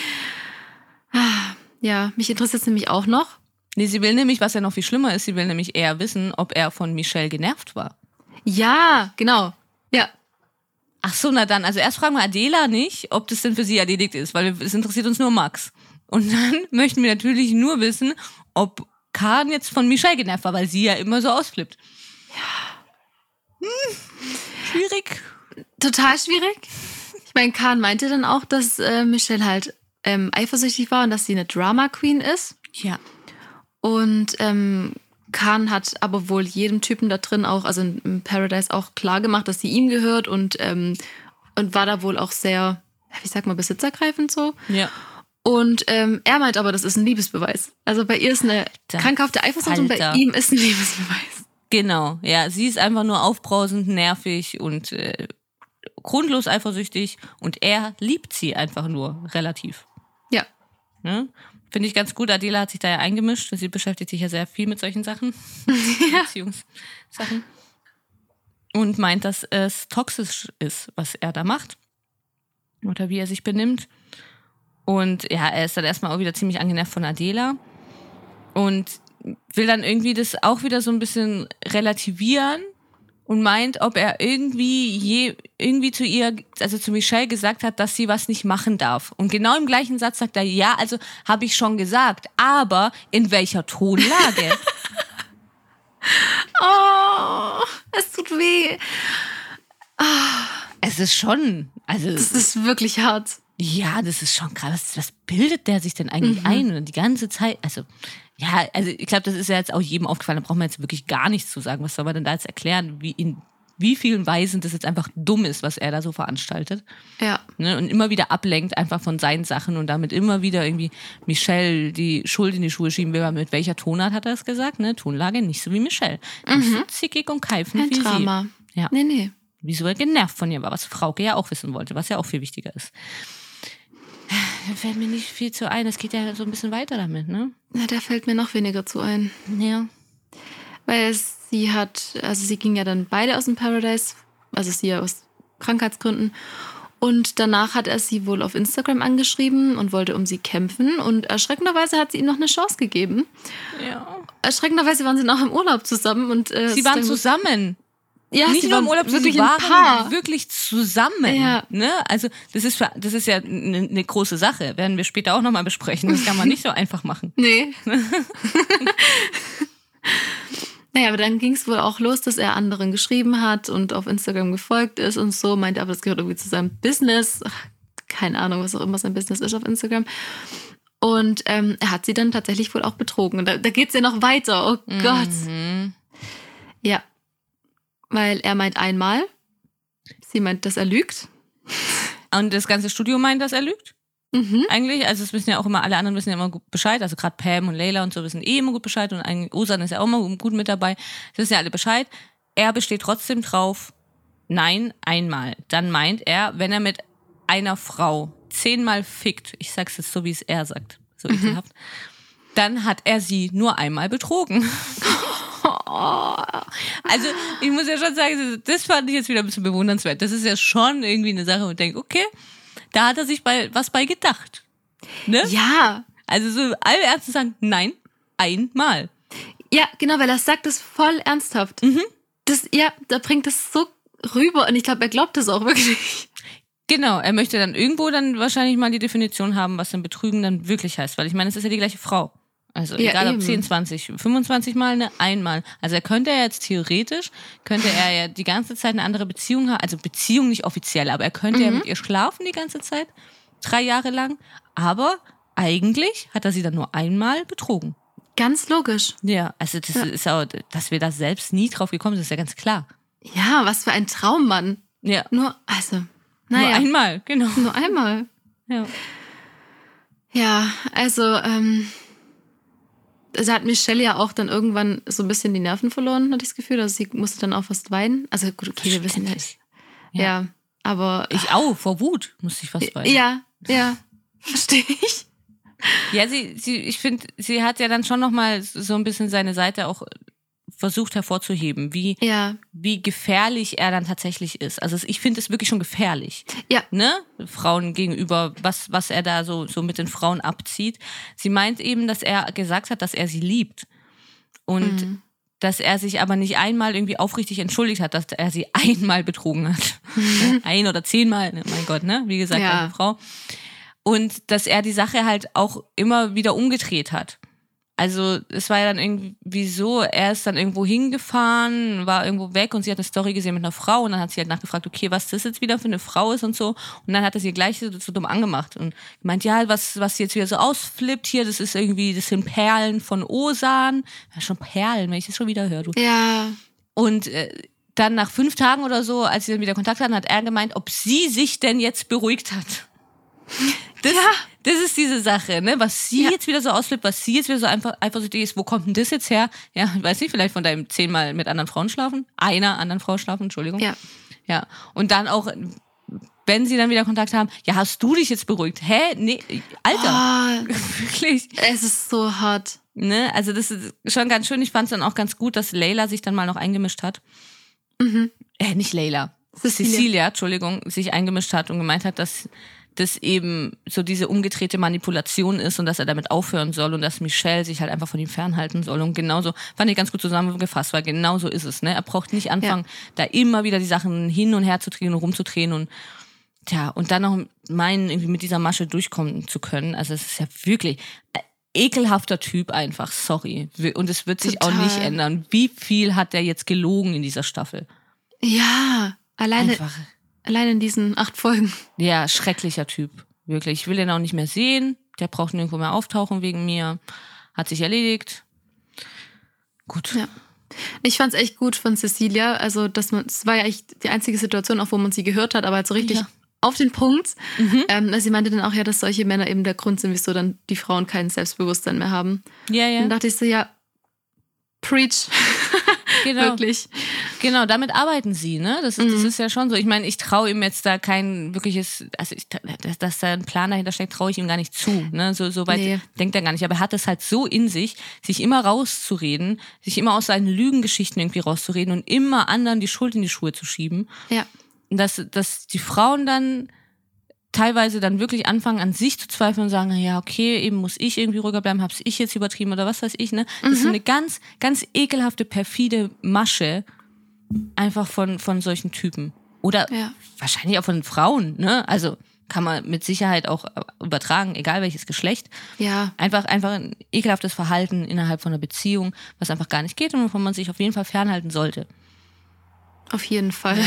Ja, mich interessiert es nämlich auch noch. Nee, sie will nämlich, was ja noch viel schlimmer ist, sie will nämlich eher wissen, ob er von Michelle genervt war. Ja, genau. Ja, Ach so, na dann, also erst fragen wir Adela nicht, ob das denn für sie erledigt ist, weil es interessiert uns nur Max. Und dann möchten wir natürlich nur wissen, ob Khan jetzt von Michelle genervt war, weil sie ja immer so ausflippt. Ja. Hm, schwierig. Total schwierig. Ich meine, Khan meinte dann auch, dass äh, Michelle halt ähm, eifersüchtig war und dass sie eine Drama Queen ist. Ja. Und ähm, Khan hat aber wohl jedem Typen da drin auch, also im Paradise auch klar gemacht, dass sie ihm gehört und, ähm, und war da wohl auch sehr, wie sag mal, besitzergreifend so. Ja. Und ähm, er meint aber, das ist ein Liebesbeweis. Also bei ihr ist eine Alter, krankhafte Eifersucht und bei ihm ist ein Liebesbeweis. Genau, ja, sie ist einfach nur aufbrausend, nervig und äh, grundlos eifersüchtig und er liebt sie einfach nur relativ. Ja. Ne? Finde ich ganz gut. Adela hat sich da ja eingemischt. Sie beschäftigt sich ja sehr viel mit solchen Sachen. Beziehungssachen. Und meint, dass es toxisch ist, was er da macht. Oder wie er sich benimmt. Und ja, er ist dann erstmal auch wieder ziemlich angenervt von Adela. Und will dann irgendwie das auch wieder so ein bisschen relativieren und meint, ob er irgendwie je, irgendwie zu ihr, also zu Michelle gesagt hat, dass sie was nicht machen darf. Und genau im gleichen Satz sagt er, ja, also habe ich schon gesagt, aber in welcher Tonlage? Oh, es tut weh. es ist schon, also Das ist wirklich hart. ja, das ist schon krass. Was, was bildet der sich denn eigentlich ein? Und die ganze Zeit, also ja, also ich glaube, das ist ja jetzt auch jedem aufgefallen. Da braucht man jetzt wirklich gar nichts zu sagen. Was soll man denn da jetzt erklären, wie in wie vielen Weisen das jetzt einfach dumm ist, was er da so veranstaltet? Ja. ne, und immer wieder ablenkt einfach von seinen Sachen und damit immer wieder irgendwie Michelle die Schuld in die Schuhe schieben will. Mit welcher Tonart hat er es gesagt? Ne? Tonlage nicht so wie Michelle. Nicht so zickig und keifend Ein wie Drama. sie. Ja. Nee, nee. Wieso er genervt von ihr war, was Frauke ja auch wissen wollte, was ja auch viel wichtiger ist. Da fällt mir nicht viel zu ein. Es geht ja so ein bisschen weiter damit, ne? Na, da fällt mir noch weniger zu ein. Ja. Weil sie hat, also sie ging ja dann beide aus dem Paradise, also sie ja aus Krankheitsgründen. Und danach hat er sie wohl auf Instagram angeschrieben und wollte um sie kämpfen. Und erschreckenderweise hat sie ihm noch eine Chance gegeben. ja. Erschreckenderweise waren sie noch im Urlaub zusammen. Und, äh, Sie waren zusammen. Ja, nicht sie nur im Urlaub, wirklich sie waren wirklich zusammen. Ja. Ne? Also das ist, für- das ist ja eine, eine große Sache. Werden wir später auch nochmal besprechen. Das kann man nicht so einfach machen. Nee. naja, aber dann ging es wohl auch los, dass er anderen geschrieben hat und auf Instagram gefolgt ist und so, meinte aber, das gehört irgendwie zu seinem Business. Ach, keine Ahnung, was auch immer sein Business ist auf Instagram. Und ähm, er hat sie dann tatsächlich wohl auch betrogen. Und da, da geht es ja noch weiter. Oh Gott. Mhm. Ja. Weil er meint einmal, sie meint, dass er lügt. Und das ganze Studio meint, dass er lügt? Mhm. Eigentlich, also es wissen ja auch immer, alle anderen wissen ja immer gut Bescheid, also gerade Pam und Leila und so wissen eh immer gut Bescheid und eigentlich Osan ist ja auch immer gut mit dabei. Das wissen ja alle Bescheid. Er besteht trotzdem drauf, nein, einmal. Dann meint er, wenn er mit einer Frau zehnmal fickt, ich sag's jetzt so, wie es er sagt, so ekelhaft, dann hat er sie nur einmal betrogen. Also, ich muss ja schon sagen, das fand ich jetzt wieder ein bisschen bewundernswert. Das ist ja schon irgendwie eine Sache, wo ich denke, okay, da hat er sich bei, was bei gedacht. Ne? Ja. Also so alle Ärzte sagen, nein, einmal. Ja, genau, weil er sagt es voll ernsthaft. Das, ja, da bringt es so rüber und ich glaube, er glaubt es auch wirklich. Genau, er möchte dann irgendwo dann wahrscheinlich mal die Definition haben, was denn Betrügen dann wirklich heißt. Weil ich meine, es ist ja die gleiche Frau. Also Ja, egal ob eben. 10, 20, 25 Mal, ne, einmal. Also er könnte ja jetzt theoretisch, könnte er ja die ganze Zeit eine andere Beziehung haben. Also Beziehung nicht offiziell, aber er könnte ja mit ihr schlafen die ganze Zeit. Drei Jahre lang. Aber eigentlich hat er sie dann nur einmal betrogen. Ganz logisch. Ja, also das ist auch, dass wir da selbst nie drauf gekommen sind, ist ja ganz klar. Ja, was für ein Traummann. Ja, Nur, also, nur naja, einmal, genau. nur einmal. Ja. Ja, also, ähm, da hat Michelle ja auch dann irgendwann so ein bisschen die Nerven verloren, hatte ich das Gefühl. Also sie musste dann auch fast weinen. Also gut, okay, wir wissen ja. Verständlich. Ja, aber. Ich auch, vor Wut musste ich fast weinen. ja, ja, verstehe ich. Ja, sie, sie, ich finde, sie hat ja dann schon nochmal so ein bisschen seine Seite auch versucht hervorzuheben, wie, Ja, wie gefährlich er dann tatsächlich ist. Also ich finde es wirklich schon gefährlich. ja, Ne? Frauen gegenüber, was, was er da so, so mit den Frauen abzieht. Sie meint eben, dass er gesagt hat, dass er sie liebt. Und Mhm. dass er sich aber nicht einmal irgendwie aufrichtig entschuldigt hat, dass er sie einmal betrogen hat. Ein oder zehnmal, ne? mein Gott, ne? Wie gesagt, Ja. eine Frau. Und dass er die Sache halt auch immer wieder umgedreht hat. Also es war ja dann irgendwie so, er ist dann irgendwo hingefahren, war irgendwo weg und sie hat eine Story gesehen mit einer Frau und dann hat sie halt nachgefragt, okay, was das jetzt wieder für eine Frau ist und so. Und dann hat er sie gleich so, so dumm angemacht und gemeint, ja, was, was jetzt wieder so ausflippt hier, das ist irgendwie, das sind Perlen von Osan. Ja, schon Perlen, wenn ich das schon wieder höre. Du. Ja. Und äh, dann nach fünf Tagen oder so, als sie dann wieder Kontakt hatten, hat er gemeint, ob sie sich denn jetzt beruhigt hat. Das, das ist diese Sache, ne? Was sie Ja. jetzt wieder so ausflippt, was sie jetzt wieder so einfach eifersüchtig ist, wo kommt denn das jetzt her? Ja, ich weiß nicht, vielleicht von deinem zehnmal mit anderen Frauen schlafen? Einer anderen Frau schlafen, Entschuldigung. Ja. Ja. Und dann auch, wenn sie dann wieder Kontakt haben, ja, hast du dich jetzt beruhigt? Hä? Nee, Alter, Ah, wirklich. es ist so hart. Ne? Also das ist schon ganz schön. Ich fand es dann auch ganz gut, dass Leila sich dann mal noch eingemischt hat. Äh, nicht Leila. Cecilia. Cecilia. Entschuldigung, sich eingemischt hat und gemeint hat, dass das eben so diese umgedrehte Manipulation ist und dass er damit aufhören soll und dass Michelle sich halt einfach von ihm fernhalten soll. Und genauso, fand ich ganz gut zusammengefasst, weil genau so ist es. Ne? Er braucht nicht anfangen, da immer wieder die Sachen hin und her zu drehen und rumzudrehen und Tja, und dann noch meinen, irgendwie mit dieser Masche durchkommen zu können. Also es ist ja wirklich ekelhafter Typ einfach, sorry. Und es wird sich auch Total. nicht ändern. Wie viel hat der jetzt gelogen in dieser Staffel? Ja, alleine, Einfach, alleine in diesen acht Folgen. ja, schrecklicher Typ. Wirklich. Ich will den auch nicht mehr sehen. Der braucht nirgendwo mehr auftauchen wegen mir. Hat sich erledigt. Gut. Ja. Ich fand's echt gut von Cecilia. Also, dass man, es war ja echt die einzige Situation, auch wo man sie gehört hat, aber halt so richtig Ja. auf den Punkt. Ähm, also sie meinte dann auch ja, dass solche Männer eben der Grund sind, wieso dann die Frauen kein Selbstbewusstsein mehr haben. Ja, Und dann ja. dachte ich so, ja, preach. Genau. Wirklich. Genau, damit arbeiten sie, ne? Das, ist- Mhm. das ist ja schon so. Ich meine, ich traue ihm jetzt da kein wirkliches, also ich, dass, dass da ein Plan dahinter steckt, traue ich ihm gar nicht zu. Ne? So, so weit Nee. denkt er gar nicht. Aber er hat es halt so in sich, sich immer rauszureden, sich immer aus seinen Lügengeschichten irgendwie rauszureden und immer anderen die Schuld in die Schuhe zu schieben. Ja. Und dass, dass die Frauen dann teilweise dann wirklich anfangen, an sich zu zweifeln und sagen, na ja, okay, eben muss ich irgendwie ruhiger bleiben, hab's ich jetzt übertrieben oder was weiß ich, ne? Das ist so eine ganz, ganz ekelhafte, perfide Masche einfach von, von solchen Typen. Oder Ja. wahrscheinlich auch von Frauen, ne? Also kann man mit Sicherheit auch äh, übertragen, egal welches Geschlecht. Ja. Einfach, einfach ein ekelhaftes Verhalten innerhalb von einer Beziehung, was einfach gar nicht geht und wovon man sich auf jeden Fall fernhalten sollte. Auf jeden Fall.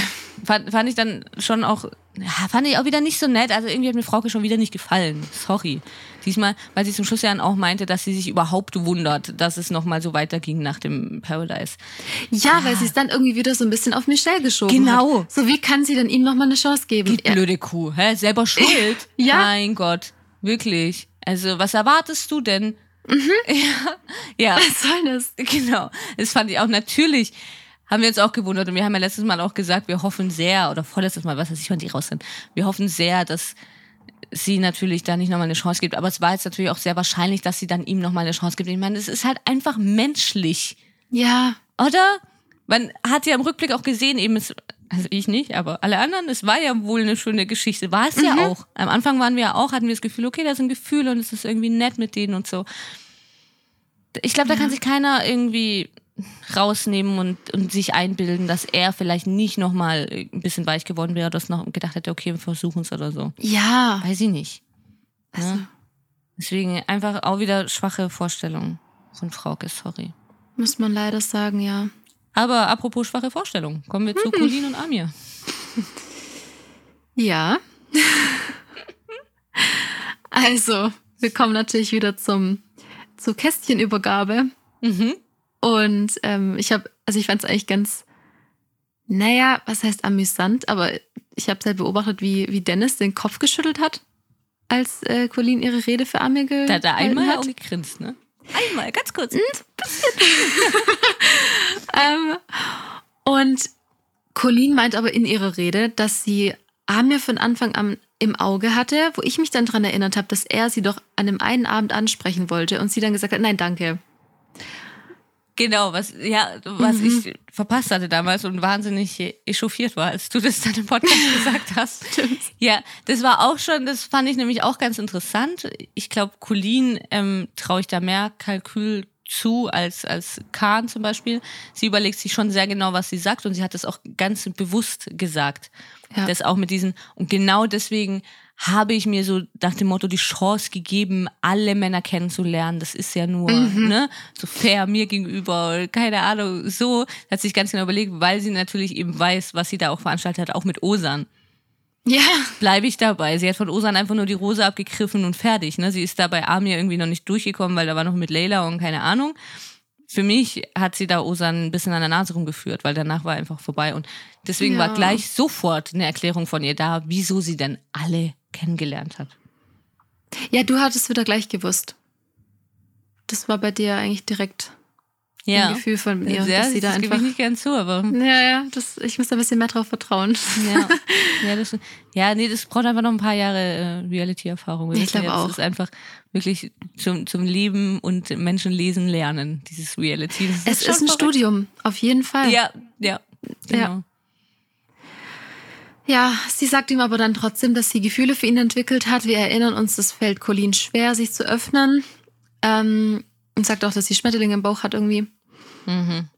Fand, fand ich dann schon auch, fand ich auch wieder nicht so nett. Also irgendwie hat mir Frauke schon wieder nicht gefallen. Sorry. Diesmal, weil sie zum Schluss ja dann auch meinte, dass sie sich überhaupt wundert, dass es nochmal so weiterging nach dem Paradise. Ja, weil sie es dann irgendwie wieder so ein bisschen auf Michelle geschoben Genau. hat. So, wie kann sie denn ihm nochmal eine Chance geben? Die blöde Kuh, hä? Selber schuld. Ja. Mein Gott. Wirklich. Also, was erwartest du denn? Mhm. Ja. Ja. Was soll das? Genau. Das fand ich auch natürlich. Haben wir uns auch gewundert und wir haben ja letztes Mal auch gesagt, wir hoffen sehr, oder vorletztes Mal, was weiß ich, wann die raus sind, wir hoffen sehr, dass sie natürlich da nicht nochmal eine Chance gibt. Aber es war jetzt natürlich auch sehr wahrscheinlich, dass sie dann ihm nochmal eine Chance gibt. Ich meine, es ist halt einfach menschlich, Ja. oder? Man hat ja im Rückblick auch gesehen, eben, es, also ich nicht, aber alle anderen, es war ja wohl eine schöne Geschichte. War es ja auch. Am Anfang waren wir ja auch, hatten wir das Gefühl, okay, da sind Gefühle und es ist irgendwie nett mit denen und so. Ich glaube, da kann sich keiner irgendwie rausnehmen und, und sich einbilden, dass er vielleicht nicht nochmal ein bisschen weich geworden wäre, dass noch gedacht hätte, okay, wir versuchen es oder so. Ja. Weiß ich nicht. Also, Ne? Deswegen einfach auch wieder schwache Vorstellungen von Frauke, sorry. muss man leider sagen, ja. Aber apropos schwache Vorstellungen, kommen wir zu Colin und Amir. Ja. also, wir kommen natürlich wieder zum, zur Kästchenübergabe. Mhm. Und ähm, ich habe, also ich fand es eigentlich ganz, naja, was heißt amüsant, aber ich habe halt beobachtet, wie, wie Dennis den Kopf geschüttelt hat, als äh, Colleen ihre Rede für Amir gehalten Da hat er einmal hat. gegrinst, ne? Einmal, ganz kurz. Ähm, und Colleen meint aber in ihrer Rede, dass sie Amir von Anfang an im Auge hatte, wo ich mich dann dran erinnert habe, dass er sie doch an einem einen Abend ansprechen wollte und sie dann gesagt hat, nein, danke. Genau, was, ja, was Mhm. ich verpasst hatte damals und wahnsinnig echauffiert war, als du das dann im Podcast gesagt hast. Ja, das war auch schon, das fand ich nämlich auch ganz interessant. Ich glaube, Colleen ähm, traue ich da mehr Kalkül zu als, als Kahn zum Beispiel. Sie überlegt sich schon sehr genau, was sie sagt und sie hat das auch ganz bewusst gesagt. Ja. Das auch mit diesen, und genau deswegen habe ich mir so nach dem Motto die Chance gegeben, alle Männer kennenzulernen. Das ist ja nur ne, so fair mir gegenüber, keine Ahnung, so. Hat sich ganz genau überlegt, weil sie natürlich eben weiß, was sie da auch veranstaltet hat, auch mit Osan. Ja. Bleibe ich dabei. Sie hat von Osan einfach nur die Rose abgegriffen und fertig. Ne? Sie ist da bei Amir irgendwie noch nicht durchgekommen, weil da war noch mit Leila und keine Ahnung. Für mich hat sie da Osan ein bisschen an der Nase rumgeführt, weil danach war einfach vorbei. Und deswegen Ja. war gleich sofort eine Erklärung von ihr da, wieso sie denn alle kennengelernt hat. Ja, du hattest wieder gleich gewusst. Das war bei dir eigentlich direkt ein Gefühl von ihr, ja, dass sie da das gebe einfach. ich nicht gern zu, aber Ja, ja, das, ich muss da ein bisschen mehr drauf vertrauen. ja, ja, das, ja, nee, das braucht einfach noch ein paar Jahre äh, Reality-Erfahrung. Ich glaube ja, das auch. ist einfach wirklich zum, zum Leben und Menschen lesen lernen, dieses Reality. Das Es ist schon ein verrückt. Studium, auf jeden Fall. Ja, ja, genau. Ja, sie sagt ihm aber dann trotzdem, dass sie Gefühle für ihn entwickelt hat. Wir erinnern uns, es fällt Colleen schwer, sich zu öffnen. Ähm, und sagt auch, dass sie Schmetterlinge im Bauch hat irgendwie. Mhm.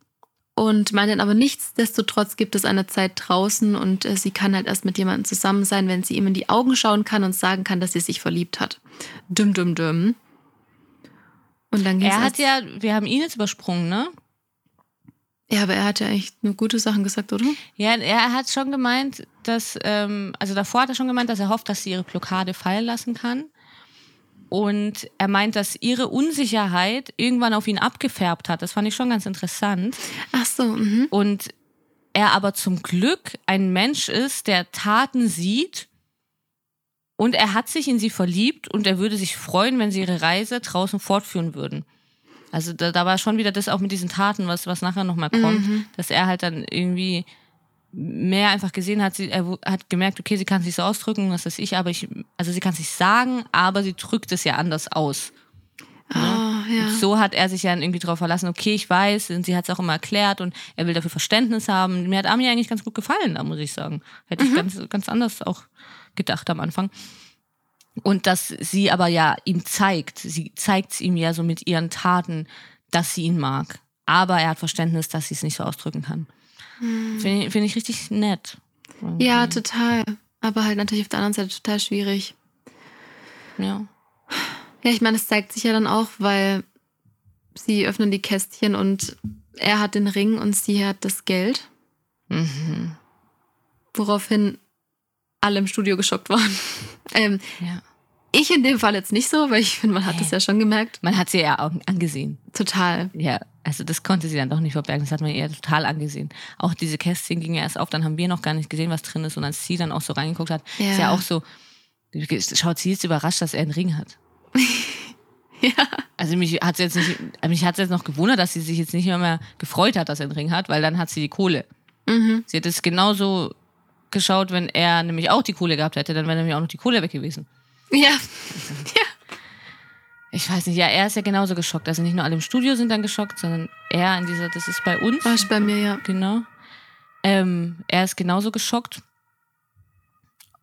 Und meint dann aber nichtsdestotrotz gibt es eine Zeit draußen und äh, sie kann halt erst mit jemandem zusammen sein, wenn sie ihm in die Augen schauen kann und sagen kann, dass sie sich verliebt hat. Düm, düm, düm. Und dann ging's Er hat ja, wir haben ihn jetzt übersprungen, ne? Ja, aber er hat ja echt nur gute Sachen gesagt, oder? Ja, er hat schon gemeint, dass, ähm, also davor hat er schon gemeint, dass er hofft, dass sie ihre Blockade fallen lassen kann. Und er meint, dass ihre Unsicherheit irgendwann auf ihn abgefärbt hat. Das fand ich schon ganz interessant. Ach so, mhm. Und er aber zum Glück ein Mensch ist, der Taten sieht und er hat sich in sie verliebt und er würde sich freuen, wenn sie ihre Reise draußen fortführen würden. Also da, da war schon wieder das auch mit diesen Taten, was, was nachher nochmal kommt, dass er halt dann irgendwie mehr einfach gesehen hat, sie, er hat gemerkt, okay, sie kann sich so ausdrücken, was weiß ich, aber ich, also sie kann es nicht sagen, aber sie drückt es ja anders aus. Ah, ja. So hat er sich ja irgendwie darauf verlassen, okay, ich weiß, und sie hat es auch immer erklärt und er will dafür Verständnis haben. Mir hat Ami eigentlich ganz gut gefallen, da muss ich sagen. Hätte ich ganz, ganz anders auch gedacht am Anfang. Und dass sie aber ja ihm zeigt, sie zeigt es ihm ja so mit ihren Taten, dass sie ihn mag. Aber er hat Verständnis, dass sie es nicht so ausdrücken kann. Finde ich, find ich richtig nett. Ja, total. Aber halt natürlich auf der anderen Seite total schwierig. Ja. Ja, ich meine, es zeigt sich ja dann auch, weil sie öffnen die Kästchen und er hat den Ring und sie hat das Geld. Mhm. Woraufhin alle im Studio geschockt waren. ähm, ja. Ich in dem Fall jetzt nicht so, weil ich finde, man hat es ja schon gemerkt. Man hat sie ja auch angesehen. Total. Ja, also das konnte sie dann doch nicht verbergen. Das hat man ihr total angesehen. Auch diese Kästchen gingen ja erst auf, dann haben wir noch gar nicht gesehen, was drin ist. Und als sie dann auch so reingeguckt hat, Ja. ist ja auch so, schaut sie jetzt überrascht, dass er einen Ring hat. Ja. Also mich hat jetzt nicht, mich hat jetzt noch gewundert, dass sie sich jetzt nicht mehr, mehr gefreut hat, dass er einen Ring hat, weil dann hat sie die Kohle. Mhm. Sie hätte es genauso geschaut, wenn er nämlich auch die Kohle gehabt hätte, dann wäre nämlich auch noch die Kohle weg gewesen. Ja. Ich weiß nicht, ja, er ist ja genauso geschockt. Also nicht nur alle im Studio sind dann geschockt, sondern er in dieser, das ist bei uns. War ich bei mir, ja. Genau. Ähm, er ist genauso geschockt.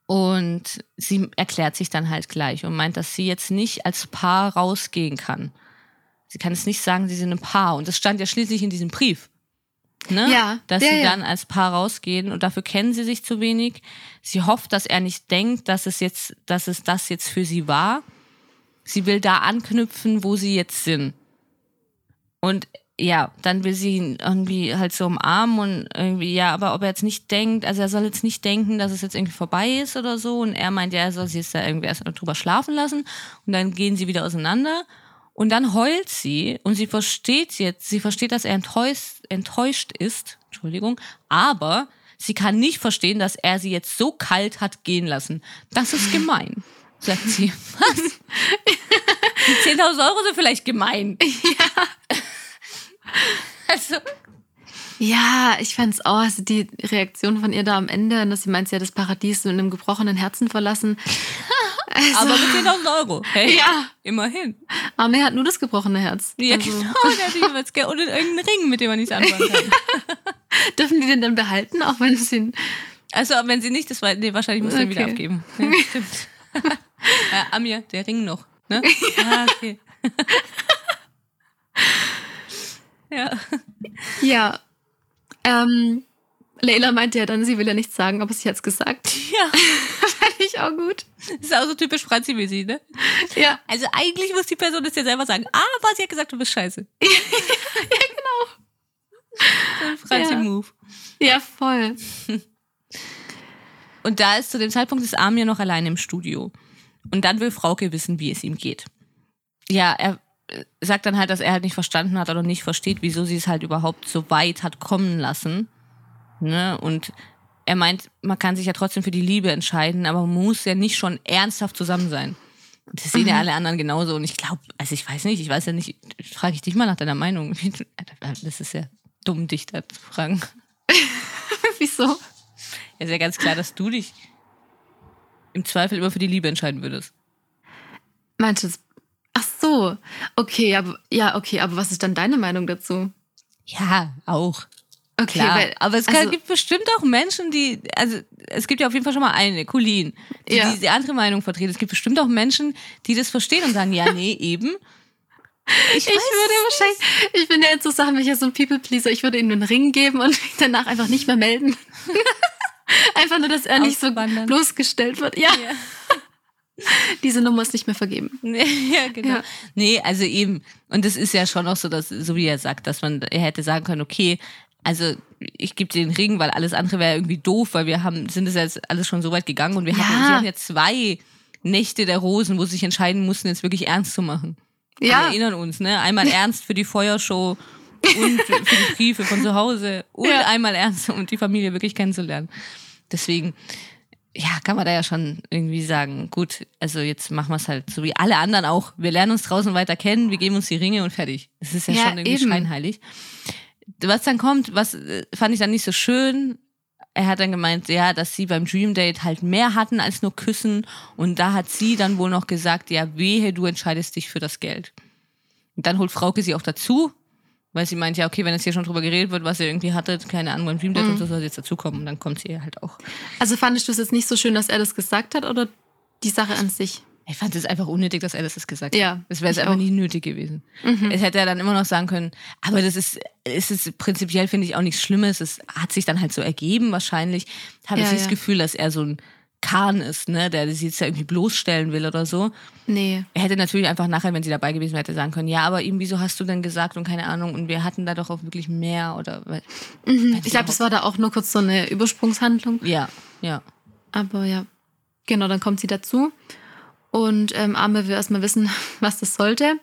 Und sie erklärt sich dann halt gleich und meint, dass sie jetzt nicht als Paar rausgehen kann. Sie kann es nicht sagen, sie sind ein Paar. Und das stand ja schließlich in diesem Brief. Ne? Ja, Dass ja, sie ja. dann als Paar rausgehen und dafür kennen sie sich zu wenig. Sie hofft, dass er nicht denkt, dass es jetzt, dass es das jetzt für sie war. Sie will da anknüpfen, wo sie jetzt sind. Und ja, dann will sie ihn irgendwie halt so umarmen und irgendwie, ja, aber ob er jetzt nicht denkt, also er soll jetzt nicht denken, dass es jetzt irgendwie vorbei ist oder so. Und er meint, ja, er soll sie jetzt da irgendwie erst drüber schlafen lassen. Und dann gehen sie wieder auseinander. Und dann heult sie und sie versteht jetzt, sie versteht, dass er enttäuscht, enttäuscht ist, Entschuldigung, aber sie kann nicht verstehen, dass er sie jetzt so kalt hat gehen lassen. Das ist gemein, sagt sie. Was? Die 10.000 Euro sind vielleicht gemein. Also, Ja, ich fand's auch, also die Reaktion von ihr da am Ende, dass sie meint, sie hat das Paradies mit einem gebrochenen Herzen verlassen. Also, aber mit 10.000 Euro. Hey, Ja. immerhin. Arme hat nur das gebrochene Herz. Ja, Also, genau. Jeweils Geld und irgendeinen Ring, mit dem man nichts anfangen kann. Dürfen die den dann behalten, auch wenn sie ihn. Also, wenn sie nicht, das war, nee, wahrscheinlich muss sie ihn wieder Okay. abgeben. Ja, stimmt. ja, Amir, der Ring noch. Ne? Ah, okay. ja. Ja. Ähm, Leila meinte ja dann, sie will ja nichts sagen, aber sie hat's gesagt. Ja, Fand ich auch gut. das ist auch so typisch Franzi mäßig, ne? Ja. Also eigentlich muss die Person das ja selber sagen, aber sie hat gesagt, du bist scheiße. ja, genau. Franzi-Move. Ja, voll. Und da ist zu dem Zeitpunkt ist Amir noch allein im Studio. Und dann will Frauke wissen, wie es ihm geht. Ja, er sagt dann halt, dass er halt nicht verstanden hat oder nicht versteht, wieso sie es halt überhaupt so weit hat kommen lassen. Ne? Und er meint, man kann sich ja trotzdem für die Liebe entscheiden, aber man muss ja nicht schon ernsthaft zusammen sein. Das sehen ja alle anderen genauso. Und ich glaube, also ich weiß nicht, ich weiß ja nicht, frage ich dich mal nach deiner Meinung. Das ist ja dumm, dich da zu fragen. Wieso? Ja, ist ja ganz klar, dass du dich im Zweifel immer für die Liebe entscheiden würdest. Meinst du das? Ach so. Okay, aber, ja, okay, aber was ist dann deine Meinung dazu? Ja, auch. Okay, Klar. weil, aber es kann, also, gibt bestimmt auch Menschen, die, also es gibt ja auf jeden Fall schon mal eine, Colleen, die Ja. diese andere Meinung vertreten. Es gibt bestimmt auch Menschen, die das verstehen und sagen, ja, nee, eben. ich würde wahrscheinlich, ich bin ja jetzt so Sachen, welcher so ein People-Pleaser, ich würde ihm einen Ring geben und mich danach einfach nicht mehr melden. einfach nur, dass er nicht so bloßgestellt wird. Ja, diese Nummer ist nicht mehr vergeben. ja, genau. Ja. Nee, also eben. Und es ist ja schon auch so, dass, so wie er sagt, dass man, er hätte sagen können, okay, also ich gebe dir den Ring, weil alles andere wäre irgendwie doof, weil wir haben, sind es jetzt alles schon so weit gegangen und wir Ja. hatten, sie hatten ja zwei Nächte der Rosen, wo sie sich entscheiden mussten, jetzt wirklich ernst zu machen. Wir Ja, erinnern uns, ne? Einmal ernst für die Feuershow und für die Briefe von zu Hause und Ja. einmal ernst, um die Familie wirklich kennenzulernen. Deswegen, ja, kann man da ja schon irgendwie sagen, gut, also jetzt machen wir es halt so wie alle anderen auch. Wir lernen uns draußen weiter kennen, wir geben uns die Ringe und fertig. Das ist ja, Ja, schon irgendwie eben. scheinheilig. Was dann kommt, was äh, fand ich dann nicht so schön. Er hat dann gemeint, ja, dass sie beim Dream Date halt mehr hatten als nur küssen. Und da hat sie dann wohl noch gesagt, ja, wehe, du entscheidest dich für das Geld. Und dann holt Frauke sie auch dazu, weil sie meint, ja, okay, wenn jetzt hier schon drüber geredet wird, was ihr irgendwie hattet, keine Ahnung, beim Dream und so soll sie jetzt dazukommen. Und dann kommt sie halt auch. also fandest du es jetzt nicht so schön, dass er das gesagt hat oder die Sache an sich? Ich fand es einfach unnötig, dass er das gesagt Ja, hat. Das wäre jetzt einfach auch. nicht nötig gewesen. Mhm. Es hätte er dann immer noch sagen können, aber das ist, es ist prinzipiell, finde ich, auch nichts Schlimmes. Es hat sich dann halt so ergeben, wahrscheinlich. Habe Ja, ich ja. das Gefühl, dass er so ein Kahn ist, ne, der sie jetzt ja irgendwie bloßstellen will oder so. Nee. Er hätte natürlich einfach nachher, wenn sie dabei gewesen wäre, hätte sagen können, ja, aber ihm, wieso hast du denn gesagt und keine Ahnung, und wir hatten da doch auch wirklich mehr oder, Mhm. Ich glaube, das war da auch nur kurz so eine Übersprungshandlung. ja, ja. Aber ja, genau, dann kommt sie dazu. Und ähm, Arme will erstmal wissen, was das sollte.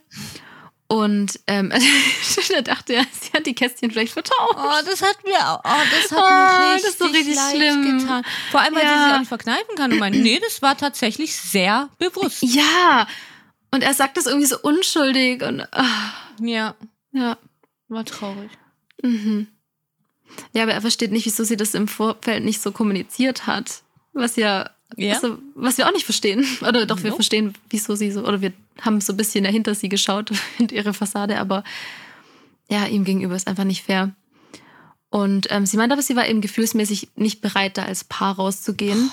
Und ähm, da dachte er, sie hat die Kästchen vielleicht vertauscht. Oh, das hat mir, auch- oh, das hat Oh, mir das richtig, ist so richtig leid schlimm. getan. Vor allem, weil sie Ja. sich auch nicht verkneifen kann und meint, nee, das war tatsächlich sehr bewusst. Ja, und er sagt das irgendwie so unschuldig und ah, Ja, ja. war traurig. Mhm. Ja, aber er versteht nicht, wieso sie das im Vorfeld nicht so kommuniziert hat. Was ja, Ja. also, was wir auch nicht verstehen. Oder doch, wir Nope. verstehen, wieso sie so, oder wir haben so ein bisschen dahinter sie geschaut, hinter ihre Fassade, aber ja, ihm gegenüber ist einfach nicht fair. Und ähm, sie meint aber, sie war eben gefühlsmäßig nicht bereit, da als Paar rauszugehen.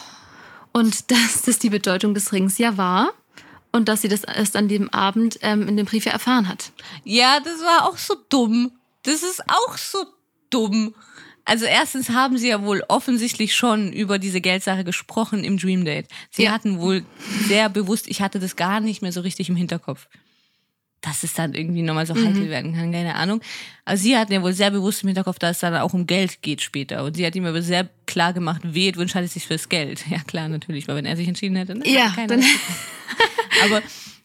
Und dass das die Bedeutung des Rings ja war. Und dass sie das erst an dem Abend ähm, in dem Brief ja erfahren hat. Ja, das war auch so dumm. Das ist auch so dumm. Also erstens haben sie ja wohl offensichtlich schon über diese Geldsache gesprochen im Dream Date. Sie Ja. hatten wohl sehr bewusst, ich hatte das gar nicht mehr so richtig im Hinterkopf. Dass es dann irgendwie nochmal so heikel werden kann, keine Ahnung. Aber sie hatten ja wohl sehr bewusst im Hinterkopf, dass es dann auch um Geld geht später. Und sie hat ihm aber sehr klar gemacht, wehe, du entscheidest dich fürs Geld. Ja klar, natürlich, weil wenn er sich entschieden hätte, ne, Ja, dann- aber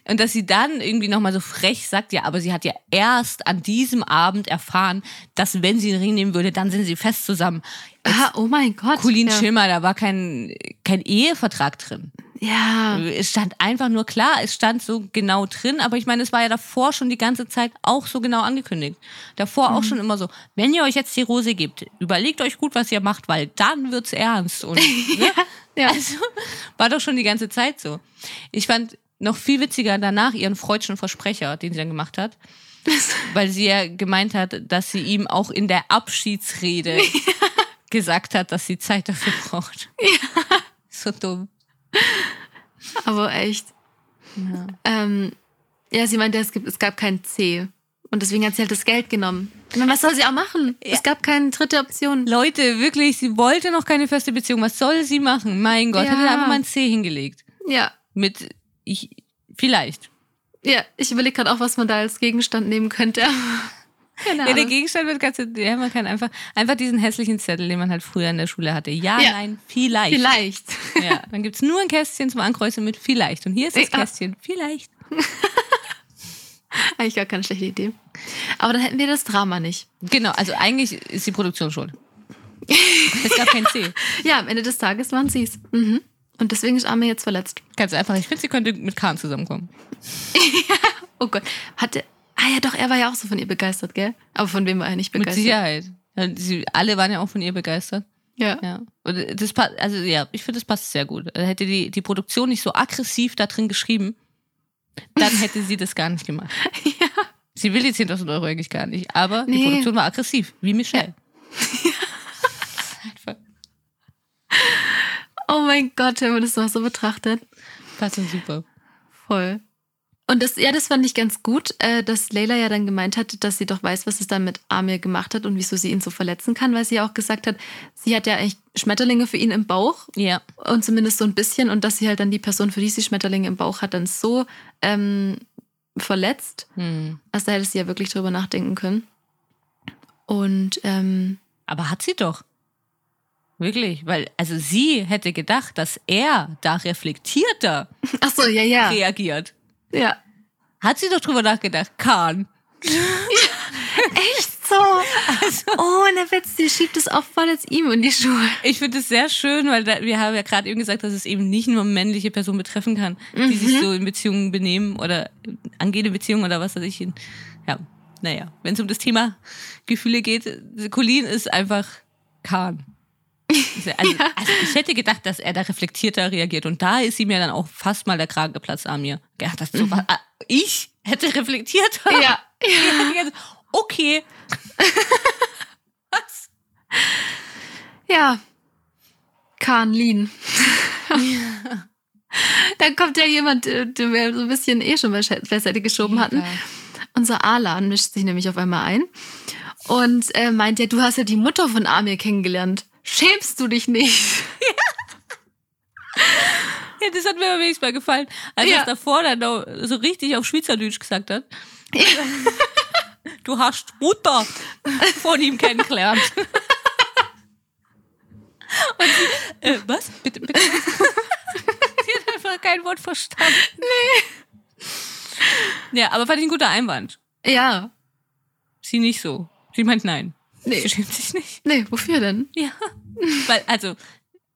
und dass sie dann irgendwie nochmal so frech sagt, ja, aber sie hat ja erst an diesem Abend erfahren, dass wenn sie den Ring nehmen würde, dann sind sie fest zusammen. Ah, oh mein Gott. Colin ja. Schimmer, da war kein, kein Ehevertrag drin. Ja. Es stand einfach nur klar, es stand so genau drin, aber ich meine, es war ja davor schon die ganze Zeit auch so genau angekündigt. Davor Mhm. auch schon immer so, wenn ihr euch jetzt die Rose gebt, überlegt euch gut, was ihr macht, weil dann wird's ernst. Und, ne? Ja. Also war doch schon die ganze Zeit so. Ich fand noch viel witziger danach ihren freudschen Versprecher, den sie dann gemacht hat. Weil sie ja gemeint hat, dass sie ihm auch in der Abschiedsrede gesagt hat, dass sie Zeit dafür braucht. So dumm. Aber echt. Ja. Ähm, ja, sie meinte, es, gibt, es gab kein C. Und deswegen hat sie halt das Geld genommen. Meine, was soll sie auch machen? Es gab keine dritte Option. Leute, wirklich, sie wollte noch keine feste Beziehung. Was soll sie machen? Mein Gott, Ja. hätte einfach mal ein C hingelegt. Ja. Mit, ich, vielleicht. Ja, ich überlege gerade auch, was man da als Gegenstand nehmen könnte. Keine Ja, der. Gegenstand wird ganz, ja, man kann einfach, einfach diesen hässlichen Zettel, den man halt früher in der Schule hatte. Ja, Ja. nein, vielleicht. Vielleicht. Ja, dann gibt's nur ein Kästchen zum Ankreuzen mit vielleicht. Und hier ist das Ja. Kästchen. Vielleicht. Eigentlich gar keine schlechte Idee. Aber dann hätten wir das Drama nicht. Genau, also eigentlich ist die Produktion schuld. Es gab kein C. Ja, am Ende des Tages waren sie es. Mhm. Und deswegen ist Arme jetzt verletzt. Ganz einfach. Ich finde, sie könnte mit Kahn zusammenkommen. Oh Gott. Hatte. Ah ja, doch, er war ja auch so von ihr begeistert, gell? Aber von wem war er nicht Mit begeistert? Sicherheit. Ja, Sie, alle waren ja auch von ihr begeistert. Ja. Ja. Und das passt, also ja, ich finde, das passt sehr gut. Hätte die, die Produktion nicht so aggressiv da drin geschrieben, dann hätte sie das gar nicht gemacht. ja. Sie will die 10.000 Euro eigentlich gar nicht, aber die Nee. Produktion war aggressiv, wie Michelle. Einfach Oh mein Gott, wenn man das mal so betrachtet. passt und super. Voll. Und das, ja, das fand ich ganz gut, äh, dass Leila ja dann gemeint hat, dass sie doch weiß, was es dann mit Amir gemacht hat und wieso sie ihn so verletzen kann, weil sie ja auch gesagt hat, sie hat ja eigentlich Schmetterlinge für ihn im Bauch Ja. und zumindest so ein bisschen und dass sie halt dann die Person, für die sie Schmetterlinge im Bauch hat, dann so ähm, verletzt, Hm. also da hätte sie ja wirklich drüber nachdenken können. Und ähm, Aber hat sie doch. Wirklich, weil, also sie hätte gedacht, dass er da reflektierter ach so, ja, ja, reagiert. ja. Hat sie doch drüber nachgedacht, Kahn. Echt so? Oh, und der Witz, die schiebt es auch voll jetzt ihm in die Schuhe. Ich finde es sehr schön, weil da, wir haben ja gerade eben gesagt, dass es eben nicht nur männliche Personen betreffen kann, die sich so in Beziehungen benehmen oder angehende Beziehungen oder was weiß ich. Ja, naja, wenn es um das Thema Gefühle geht, Colin ist einfach Kahn. Also, also ich hätte gedacht, dass er da reflektierter reagiert und da ist ihm ja dann auch fast mal der Kragen geplatzt an mir. Ja, das so, was, ah, ich hätte reflektierter. Ja. reagiert. Okay. Was? Ja. Kahn Lin. Dann kommt ja jemand, äh, den wir so ein bisschen eh schon beiseite geschoben hatten. Unser Alan mischt sich nämlich auf einmal ein und äh, meint ja, du hast ja die Mutter von Amir kennengelernt. Schämst du dich nicht? Ja, das hat mir wenigstens mal gefallen, als Ja. er es davor dann noch so richtig auf Schweizerdeutsch gesagt hat. Du hast Mutter von ihm kennengelernt. Und sie, äh, was? Bitte, bitte. sie hat einfach kein Wort verstanden. Nee. Ja, aber fand ich ein guter Einwand. Ja. Sie nicht so. Sie meint nein. Nee. Sie schämt sich nicht. Nee, wofür denn? Ja. Weil, also,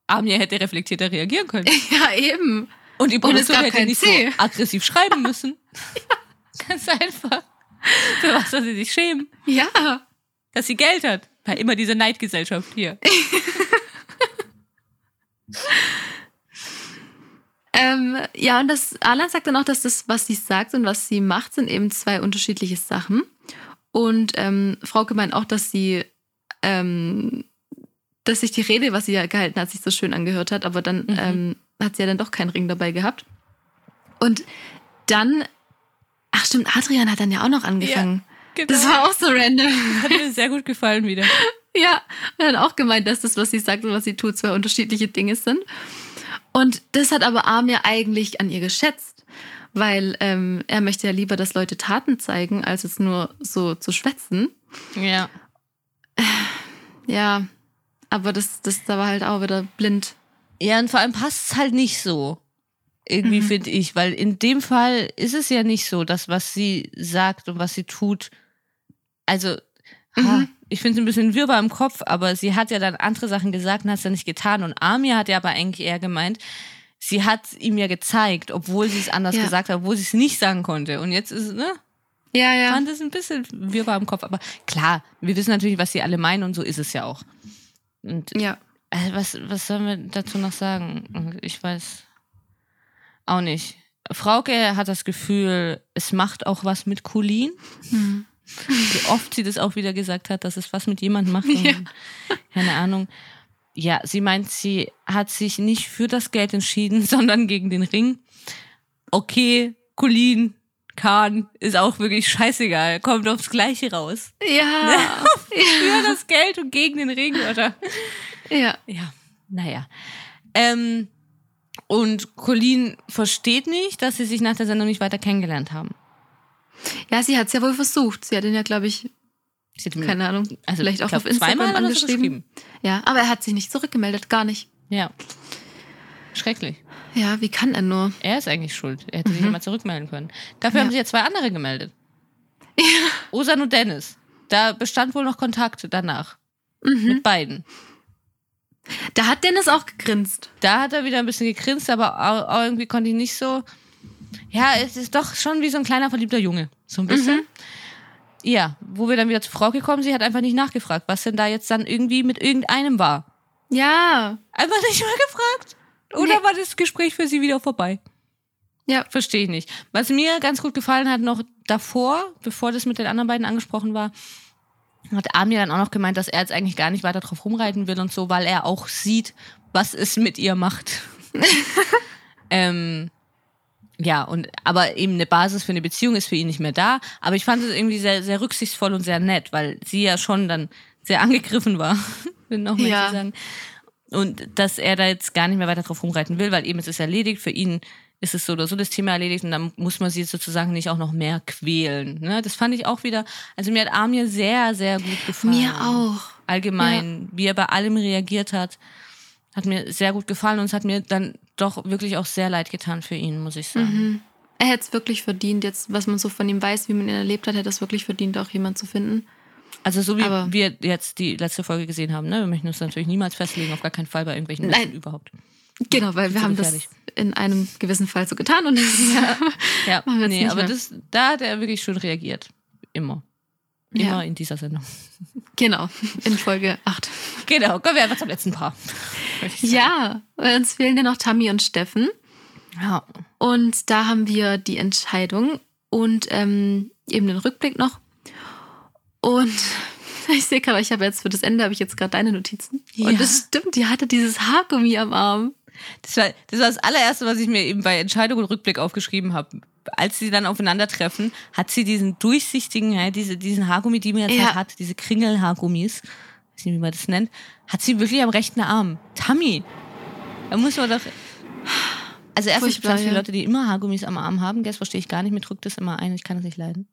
Amir hätte reflektierter reagieren können. Ja, eben. Und die gab hätte nicht C. so aggressiv schreiben müssen. Ganz einfach. Für was soll sie sich schämen? Ja. Dass sie Geld hat. Weil immer diese Neidgesellschaft hier. Ähm, ja, und das, Alan sagt dann auch, dass das, was sie sagt und was sie macht, sind eben zwei unterschiedliche Sachen. Und ähm, Frauke meint auch, dass sie, ähm, dass sich die Rede, was sie ja gehalten hat, sich so schön angehört hat, aber dann Mhm. ähm, hat sie ja dann doch keinen Ring dabei gehabt. Und dann, ach stimmt, Adrian hat dann ja auch noch angefangen. Genau. Das war auch so random. hat mir sehr gut gefallen wieder. Ja, und dann auch gemeint, dass das, was sie sagt und was sie tut, zwei unterschiedliche Dinge sind. Und das hat aber Amir eigentlich an ihr geschätzt, weil ähm, er möchte ja lieber, dass Leute Taten zeigen, als jetzt nur so zu schwätzen. Ja. Ja, aber das, das da war halt auch wieder blind. Ja, und vor allem passt es halt nicht so. Irgendwie Mhm. finde ich, weil in dem Fall ist es ja nicht so, dass was sie sagt und was sie tut. Also, ha, Mhm. ich finde es ein bisschen wirrbar im Kopf, aber sie hat ja dann andere Sachen gesagt und hat es ja nicht getan. Und Amir hat ja aber eigentlich eher gemeint, sie hat ihm ja gezeigt, obwohl sie es anders Ja. gesagt hat, obwohl sie es nicht sagen konnte. Und jetzt ist, ne, Ja, ja. fand es ein bisschen wirrbar im Kopf. Aber klar, wir wissen natürlich, was sie alle meinen und so ist es ja auch. Und Ja. äh, was, was sollen wir dazu noch sagen? Ich weiß auch nicht. Frauke hat das Gefühl, es macht auch was mit Colin. Hm. Wie oft sie das auch wieder gesagt hat, dass es was mit jemandem macht. Ja. Keine Ahnung. Ja, sie meint, sie hat sich nicht für das Geld entschieden, sondern gegen den Ring. Okay, Colin, Kahn ist auch wirklich scheißegal. Kommt aufs Gleiche raus. Ja. Für das Geld und gegen den Ring, oder? ja. Ja, naja. Ähm, und Colleen versteht nicht, dass sie sich nach der Sendung nicht weiter kennengelernt haben. Ja, sie hat es ja wohl versucht. Sie hat ihn ja, glaube ich, Hat ihm- keine Ahnung, also, vielleicht ich auch glaub, auf Instagram zweimal angeschrieben. geschrieben. Ja, aber er hat sich nicht zurückgemeldet, gar nicht. Ja. Schrecklich. Ja, wie kann er nur? Er ist eigentlich schuld. Er hätte sich Mhm. immer zurückmelden können. Dafür Ja. haben sich ja zwei andere gemeldet. Osan und Dennis. Da bestand wohl noch Kontakt danach. Mhm. Mit beiden. Da hat Dennis auch gegrinst. Da hat er wieder ein bisschen gegrinst, aber irgendwie konnte ich nicht so. Ja, es ist doch schon wie so ein kleiner verliebter Junge. So ein bisschen. Ja, wo wir dann wieder zur Frau gekommen sind, sie hat einfach nicht nachgefragt, was denn da jetzt dann irgendwie mit irgendeinem war. Ja. Einfach nicht mal gefragt. Oder Nee. war das Gespräch für sie wieder vorbei? Ja. Verstehe ich nicht. Was mir ganz gut gefallen hat, noch davor, bevor das mit den anderen beiden angesprochen war, hat Amir dann auch noch gemeint, dass er jetzt eigentlich gar nicht weiter drauf rumreiten will und so, weil er auch sieht, was es mit ihr macht. ähm, ja, und aber eben eine Basis für eine Beziehung ist für ihn nicht mehr da. Aber ich fand es irgendwie sehr, sehr rücksichtsvoll und sehr nett, weil sie ja schon dann sehr angegriffen war, wenn noch mehr Ja. sagen. Und dass er da jetzt gar nicht mehr weiter drauf rumreiten will, weil eben es ist erledigt. Für ihn ist es so oder so das Thema erledigt und dann muss man sie sozusagen nicht auch noch mehr quälen. Ne? Das fand ich auch wieder, also mir hat Amir sehr, sehr gut gefallen. Mir auch. Allgemein, wie er bei allem reagiert hat, hat mir sehr gut gefallen und es hat mir dann doch wirklich auch sehr leid getan für ihn, muss ich sagen. Er hätte es wirklich verdient, jetzt, was man so von ihm weiß, wie man ihn erlebt hat, hätte es wirklich verdient, auch jemand zu finden. Also so wie Aber- wir jetzt die letzte Folge gesehen haben, ne? wir möchten uns natürlich niemals festlegen, auf gar keinen Fall bei irgendwelchen Nein. Menschen überhaupt. Genau, weil wir haben gefährlich. das in einem gewissen Fall so getan und das ja. Ja, Machen wir jetzt nee, nicht aber mehr. das, da hat er wirklich schön reagiert. Immer. Immer Ja. in dieser Sendung. Genau, in Folge 8. Genau, kommen wir einfach zum letzten Paar. Ja, uns fehlen ja noch Tammy und Steffen. ja. Und da haben wir die Entscheidung und ähm, eben den Rückblick noch. Und ich sehe gerade, ich habe jetzt für das Ende habe ich jetzt gerade deine Notizen. Ja. Und das stimmt, die hatte dieses Haargummi am Arm. Das war, das war das allererste, was ich mir eben bei Entscheidung und Rückblick aufgeschrieben habe. Als sie dann aufeinandertreffen, hat sie diesen durchsichtigen, ja, diese, diesen Haargummi, die mir jetzt Ja. halt hat, diese Kringelhaargummis, weiß nicht, wie man das nennt, hat sie wirklich am rechten Arm. Tammy, da muss man doch. Also erstens gibt es viele. Leute, die immer Haargummis am Arm haben. Das verstehe ich gar nicht. Mir drückt das immer ein. Ich kann das nicht leiden.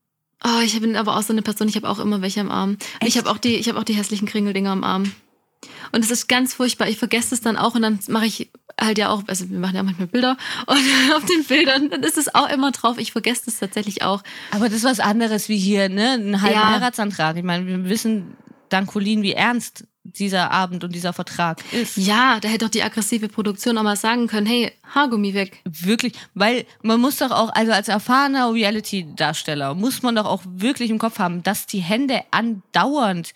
Oh, ich bin aber auch so eine Person, ich habe auch immer welche am Arm. Und ich Echt? habe auch die, ich habe auch die hässlichen Kringeldinger am Arm. Und es ist ganz furchtbar. Ich vergesse es dann auch und dann mache ich halt ja auch, also wir machen ja manchmal Bilder und auf den Bildern, dann ist es auch immer drauf. Ich vergesse es tatsächlich auch. Aber das ist was anderes wie hier, ne? Ein halben Ja. Heiratsantrag. Ich meine, wir wissen dank Colin, wie ernst dieser Abend und dieser Vertrag ist. Ja, da hätte doch die aggressive Produktion auch mal sagen können, hey, Haargummi weg. Wirklich, weil man muss doch auch, also als erfahrener Reality-Darsteller, muss man doch auch wirklich im Kopf haben, dass die Hände andauernd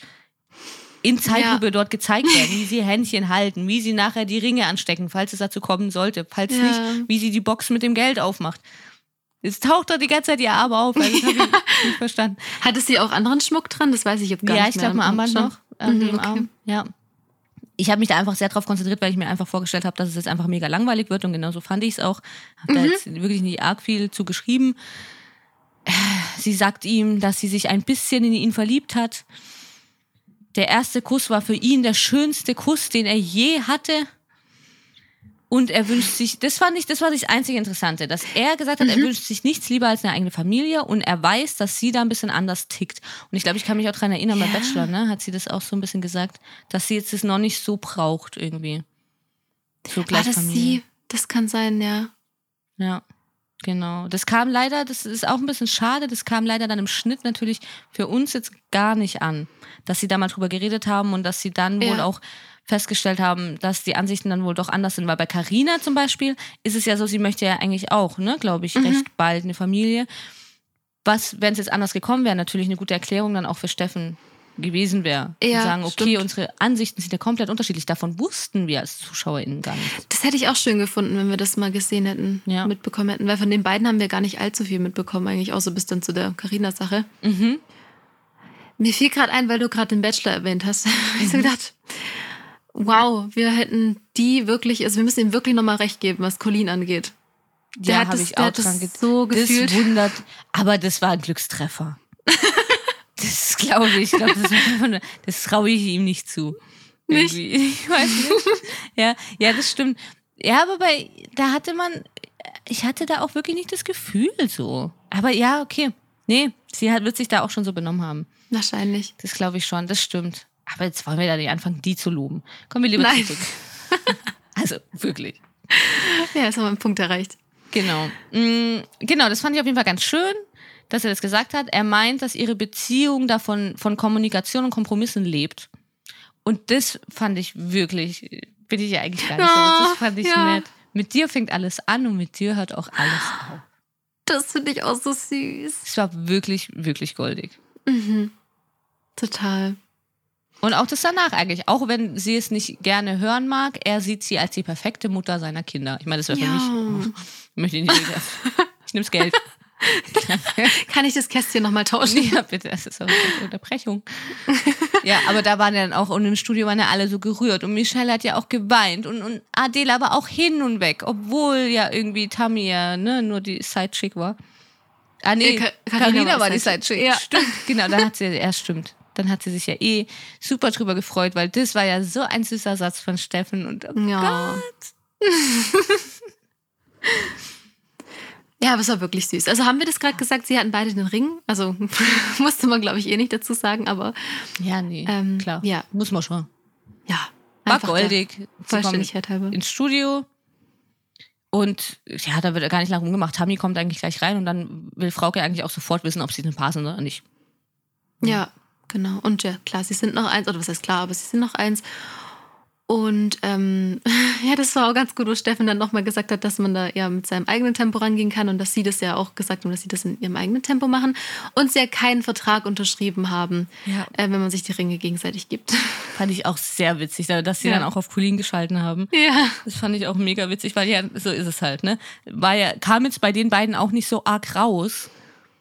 in Zeitlupe dort gezeigt werden, wie sie Händchen halten, wie sie nachher die Ringe anstecken, falls es dazu kommen sollte, falls Ja. nicht, wie sie die Box mit dem Geld aufmacht. Es taucht doch die ganze Zeit ihr Arm auf, also das habe ich nicht verstanden. Hatte sie auch anderen Schmuck dran? Das weiß ich jetzt gar ja, nicht ich mehr. glaube, ein Armband noch an Mhm, dem okay. Arm. Ja. Ich habe mich da einfach sehr drauf konzentriert, weil ich mir einfach vorgestellt habe, dass es jetzt einfach mega langweilig wird und genauso fand ich es auch. Habe da jetzt wirklich nicht arg viel zu geschrieben. Äh, Sie sagt ihm, dass sie sich ein bisschen in ihn verliebt hat. Der erste Kuss war für ihn der schönste Kuss, den er je hatte. Und er wünscht sich, das fand ich, das war das einzige Interessante, dass er gesagt hat, er wünscht sich nichts lieber als eine eigene Familie und er weiß, dass sie da ein bisschen anders tickt. Und ich glaube, ich kann mich auch dran erinnern, Ja. Bachelor, ne, hat sie das auch so ein bisschen gesagt, dass sie jetzt das noch nicht so braucht irgendwie. So War gleich das Familie. sie? Das kann sein, ja. Ja, genau. Das kam leider, das ist auch ein bisschen schade, das kam leider dann im Schnitt natürlich für uns jetzt gar nicht an, dass sie da mal drüber geredet haben und dass sie dann wohl Ja. auch festgestellt haben, dass die Ansichten dann wohl doch anders sind. Weil bei Carina zum Beispiel ist es ja so, sie möchte ja eigentlich auch, ne, glaube ich, Mhm. recht bald eine Familie. Was, wenn es jetzt anders gekommen wäre, natürlich eine gute Erklärung dann auch für Steffen gewesen wäre. Ja, und sagen, okay, stimmt. unsere Ansichten sind ja komplett unterschiedlich. Davon wussten wir als ZuschauerInnen gar nicht. Das hätte ich auch schön gefunden, wenn wir das mal gesehen hätten, Ja. mitbekommen hätten. Weil von den beiden haben wir gar nicht allzu viel mitbekommen, eigentlich, außer bis dann zu der Carina-Sache. Mhm. Mir fiel gerade ein, weil du gerade den Bachelor erwähnt hast. ich Mhm. so gedacht, wow, wir hätten die wirklich, also wir müssen ihm wirklich nochmal recht geben, was Colleen angeht. Der ja, habe das- ich auch dran so gefühlt. Das wundert, aber das war ein Glückstreffer. das glaube ich. glaub, das das traue ich ihm nicht zu. Nicht? Irgendwie. Ich weiß nicht. Ja, ja, das stimmt. Ja, aber bei, da hatte man, ich hatte da auch wirklich nicht das Gefühl so. Aber ja, okay. Nee, sie hat, wird sich da auch schon so benommen haben. Wahrscheinlich. Das glaube ich schon, das stimmt. Aber jetzt wollen wir da nicht anfangen, die zu loben. Kommen wir lieber Nein. zurück. also, wirklich. Ja, jetzt haben wir einen Punkt erreicht. Genau. Mm, Genau, das fand ich auf jeden Fall ganz schön, dass er das gesagt hat. Er meint, dass ihre Beziehung davon von Kommunikation und Kompromissen lebt. Und das fand ich wirklich, bin ich ja eigentlich gar nicht so. Ja, Das fand ich ja. nett. Mit dir fängt alles an und mit dir hört auch alles auf. Das finde ich auch so süß. Es war wirklich, wirklich goldig. Mhm. Total. Und auch das danach eigentlich, auch wenn sie es nicht gerne hören mag, er sieht sie als die perfekte Mutter seiner Kinder. Ich meine, das wäre für mich, ich möchte nicht wieder. Ich nehme das Geld. Kann ich das Kästchen nochmal tauschen? Ja, bitte, das ist eine Unterbrechung. ja, aber da waren ja dann auch, und im Studio waren ja alle so gerührt. Und Michelle hat ja auch geweint und, und Adele aber auch hin und weg, obwohl ja irgendwie Tammy ja ne, nur die Sidechick war. Ah, nee, Äh, Ka- Carina, Carina war die Sidechick. Ja. Stimmt, genau, dann hat sie, ja, stimmt. Dann hat sie sich ja eh super drüber gefreut, weil das war ja so ein süßer Satz von Steffen. Und oh Ja. Ja, aber es war wirklich süß. Also haben wir das gerade gesagt, sie hatten beide den Ring? Also musste man, glaube ich, eh nicht dazu sagen, aber Ja, nee, Ähm, klar. ja. Muss man schon. ja. War goldig. Vollständigkeit halber. ins Studio und ja, da wird gar nicht lange rumgemacht. Tammy kommt eigentlich gleich rein und dann will Frauke eigentlich auch sofort wissen, ob sie den passen oder nicht. Ja, genau. Und ja, klar, sie sind noch eins, oder was heißt klar, aber sie sind noch eins. Und ähm, ja, das war auch ganz gut, wo Steffen dann nochmal gesagt hat, dass man da ja mit seinem eigenen Tempo rangehen kann und dass sie das ja auch gesagt haben, dass sie das in ihrem eigenen Tempo machen und sie ja keinen Vertrag unterschrieben haben, Ja. äh, wenn man sich die Ringe gegenseitig gibt. Fand ich auch sehr witzig, dass sie Ja. dann auch auf Colin geschalten haben. Ja. Das fand ich auch mega witzig, weil ja, so ist es halt, ne? War ja, kam jetzt bei den beiden auch nicht so arg raus.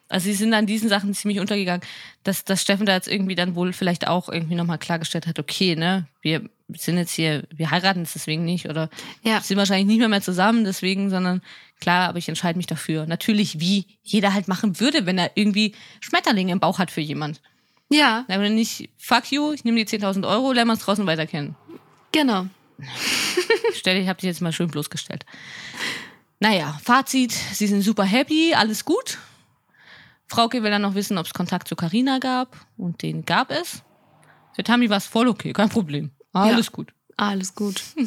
Also sie sind an diesen Sachen ziemlich untergegangen, dass, dass Steffen da jetzt irgendwie dann wohl vielleicht auch irgendwie nochmal klargestellt hat, okay, ne, wir sind jetzt hier, wir heiraten jetzt deswegen nicht oder Ja. sind wahrscheinlich nicht mehr, mehr zusammen deswegen, sondern klar, aber ich entscheide mich dafür. Natürlich, wie jeder halt machen würde, wenn er irgendwie Schmetterlinge im Bauch hat für jemand. Ja, Aber nicht, fuck you, ich nehme die 10.000 Euro, lernen wir uns draußen weiter kennen. genau. Stell, ich habe dich jetzt mal schön bloßgestellt. Naja, Fazit, sie sind super happy, alles gut. Frauke will dann noch wissen, ob es Kontakt zu Karina gab und den gab es. Für Tammy war es voll okay, kein Problem. Alles Ja. gut. Alles gut.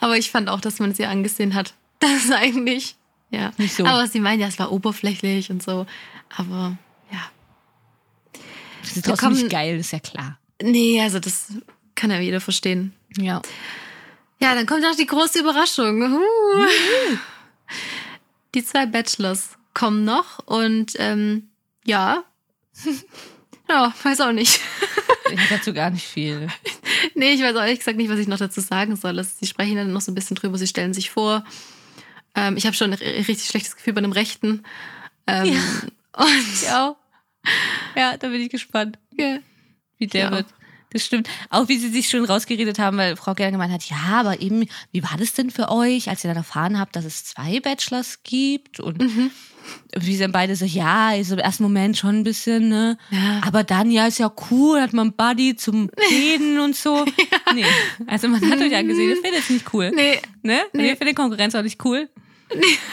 Aber ich fand auch, dass man sie angesehen hat. Das ist eigentlich, ja. Nicht so. Aber sie meinen ja, es war oberflächlich und so. Aber ja. Das ist trotzdem nicht geil, ist ja klar. Nee, also das kann ja jeder verstehen. Ja. Ja, dann kommt noch die große Überraschung. Uh. Die zwei Bachelors kommen noch und ähm, ja. Ja, weiß auch nicht. Ich habe dazu gar nicht viel. Nee, ich weiß auch ehrlich gesagt nicht, was ich noch dazu sagen soll. Sie sprechen dann noch so ein bisschen drüber, sie stellen sich vor. Ähm, ich habe schon ein ri- richtig schlechtes Gefühl bei einem Rechten. Ähm, Und Ja. Ja, da bin ich gespannt, ja. wie der Ja. wird. Das stimmt. Auch wie sie sich schon rausgeredet haben, weil Frau Gerner gemeint hat, ja, aber eben, wie war das denn für euch, als ihr dann erfahren habt, dass es zwei Bachelors gibt? Und Mhm. wie sind beide so, ja, also im ersten Moment schon ein bisschen, ne? Ja. Aber dann, ja, ist ja cool, hat man einen Buddy zum Reden und so. Nee, also man hat euch ja gesehen, ihr findet es nicht cool. Nee, Ne? Nee. Ihr findet Konkurrenz auch nicht cool.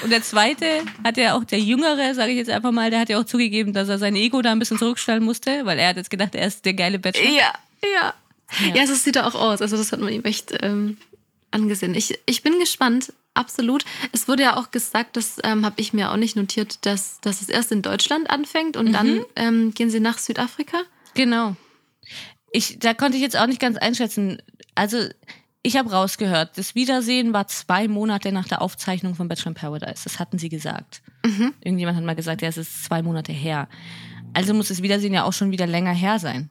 Und der zweite hat ja auch, der Jüngere, sage ich jetzt einfach mal, der hat ja auch zugegeben, dass er sein Ego da ein bisschen zurückstellen musste, weil er hat jetzt gedacht, er ist der geile Bachelor. ja, ja. Ja. Ja, so sieht er auch aus. Also das hat man ihm echt ähm, angesehen. Ich, ich bin gespannt, absolut. Es wurde ja auch gesagt, das ähm, habe ich mir auch nicht notiert, dass, dass es erst in Deutschland anfängt und dann ähm, gehen sie nach Südafrika. Genau. Ich, da konnte ich jetzt auch nicht ganz einschätzen. Also, ich habe rausgehört, das Wiedersehen war zwei Monate nach der Aufzeichnung von Bachelor in Paradise. Das hatten sie gesagt. Irgendjemand hat mal gesagt, ja, es ist zwei Monate her. Also muss das Wiedersehen ja auch schon wieder länger her sein,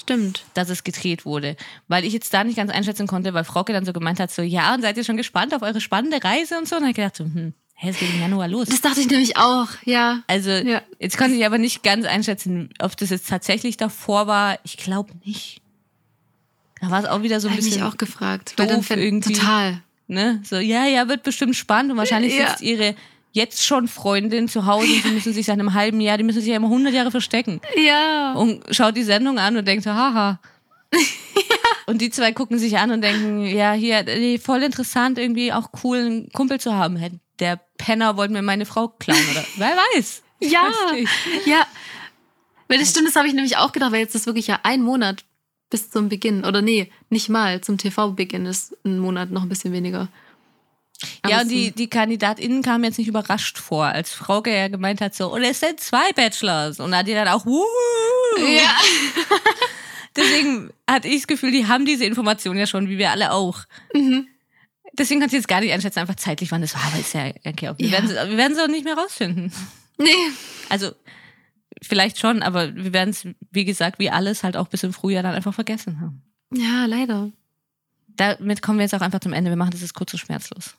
Stimmt. dass es gedreht wurde. Weil ich jetzt da nicht ganz einschätzen konnte, weil Frauke dann so gemeint hat, so, ja, und seid ihr schon gespannt auf eure spannende Reise und so? Und dann hab ich gedacht, so, hm, hä, es geht im Januar los. Das dachte ich nämlich auch, ja. Also, Ja. jetzt konnte ich aber nicht ganz einschätzen, ob das jetzt tatsächlich davor war. Ich glaube nicht. Da war es auch wieder so ein Habe ich mich bisschen. auch gefragt. doof dann irgendwie. Total. Ne? So, ja, ja, wird bestimmt spannend und wahrscheinlich Ja. sitzt ihre jetzt schon Freundin zu Hause und sie müssen sich seit einem halben Jahr, die müssen sich ja immer 100 Jahre verstecken Ja. und schaut die Sendung an und denkt so, haha. Und die zwei gucken sich an und denken, ja, hier, voll interessant, irgendwie auch cool, einen Kumpel zu haben. Der Penner wollte mir meine Frau klauen, oder? Wer weiß? Ja, Weiß ja. Weil das stimmt, das habe ich nämlich auch gedacht, weil jetzt ist wirklich ja ein Monat bis zum Beginn. Oder nee, nicht mal. Zum TV-Beginn ist ein Monat noch ein bisschen weniger. Ja, und die, die KandidatInnen kamen jetzt nicht überrascht vor, als Frauke ja gemeint hat, so, und es sind zwei Bachelors. Und hat die dann auch, wuhu. Ja. Deswegen hatte ich das Gefühl, die haben diese Information ja schon, wie wir alle auch. Mhm. Deswegen kannst du jetzt gar nicht einschätzen, einfach zeitlich, wann das war, aber ist ja okay. Wir Ja. werden wir werden es auch nicht mehr rausfinden. Nee. Also, vielleicht schon, aber wir werden es, wie gesagt, wie alles halt auch bis im Frühjahr dann einfach vergessen haben. Ja, leider. Damit kommen wir jetzt auch einfach zum Ende. Wir machen das jetzt kurz und schmerzlos.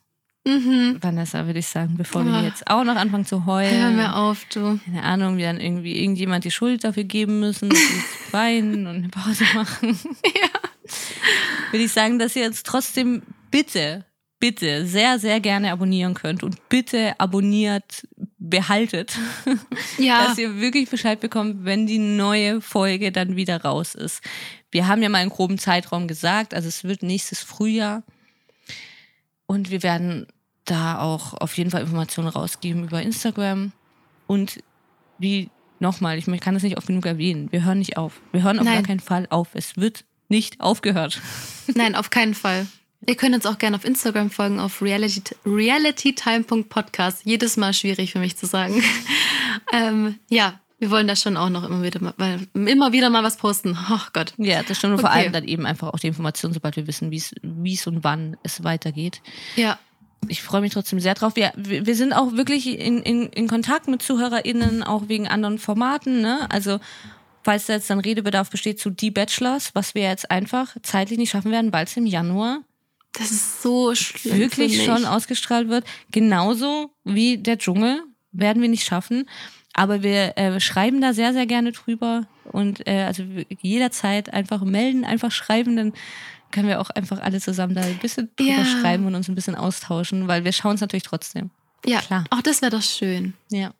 Mhm. Vanessa, würde ich sagen, bevor Ah. wir jetzt auch noch anfangen zu heulen. Hör mir auf, du. keine Ahnung, wir dann irgendwie irgendjemand die Schuld dafür geben müssen, dass jetzt weinen und eine Pause machen. Würde ich sagen, dass ihr jetzt trotzdem bitte, bitte sehr, sehr gerne abonnieren könnt und bitte abonniert behaltet, Ja. dass ihr wirklich Bescheid bekommt, wenn die neue Folge dann wieder raus ist. Wir haben ja mal einen groben Zeitraum gesagt, also es wird nächstes Frühjahr und wir werden da auch auf jeden Fall Informationen rausgeben über Instagram und wie nochmal, ich kann das nicht oft genug erwähnen, wir hören nicht auf. Wir hören auf Nein. gar keinen Fall auf. Es wird nicht aufgehört. Nein, auf keinen Fall. Ihr könnt uns auch gerne auf Instagram folgen, auf reality, realitytime.podcast. Jedes Mal schwierig für mich zu sagen. ähm, ja, wir wollen da schon auch noch immer wieder mal, weil, immer wieder mal was posten. Oh Gott. Ja, das stimmt. Und vor Okay. allem dann eben einfach auch die Informationen, sobald wir wissen, wie es- wie es und wann es weitergeht. Ja. Ich freue mich trotzdem sehr drauf. Wir, wir sind auch wirklich in, in, in Kontakt mit ZuhörerInnen, auch wegen anderen Formaten. Ne? Also, falls da jetzt dann Redebedarf besteht zu Die Bachelors, was wir jetzt einfach zeitlich nicht schaffen werden, weil es im Januar Das ist so schlimm. wirklich schon ausgestrahlt wird. Genauso wie der Dschungel werden wir nicht schaffen. Aber wir äh, schreiben da sehr, sehr gerne drüber. Und äh, also jederzeit einfach melden, einfach schreiben, dann können wir auch einfach alle zusammen da ein bisschen drüber Ja. schreiben und uns ein bisschen austauschen, weil wir schauen es natürlich trotzdem. Ja, Klar. auch das wäre doch schön. Ja.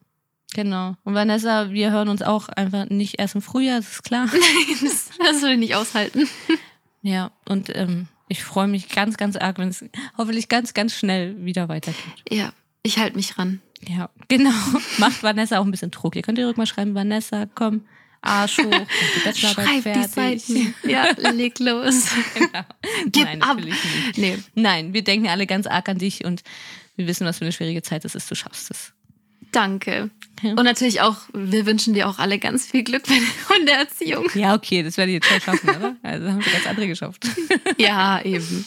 Genau. Und Vanessa, wir hören uns auch einfach nicht erst im Frühjahr, das ist klar. das, das will ich nicht aushalten. Ja. Und ähm, ich freue mich ganz, ganz arg, wenn es hoffentlich ganz, ganz schnell wieder weitergeht. Ja, ich halte mich ran. Ja, genau. Macht Vanessa auch ein bisschen Druck. Ihr könnt ihr mal schreiben, Vanessa, komm, Arsch hoch, die Schreib die fertig. Seiten. Ja, leg los. Genau. Gib Nein, ab. Nee, Nein, wir denken alle ganz arg an dich und wir wissen, was für eine schwierige Zeit es ist. Du schaffst es. danke. Ja. Und natürlich auch, wir wünschen dir auch alle ganz viel Glück bei der Hundeerziehung. Ja, okay, das werde ich jetzt schon schaffen, oder? Also haben wir ganz andere geschafft. Ja, eben.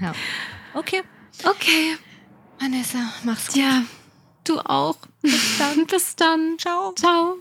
Ja. Okay. Okay. Vanessa, mach's gut. Ja, du auch. Bis dann. Bis dann. Ciao. Ciao.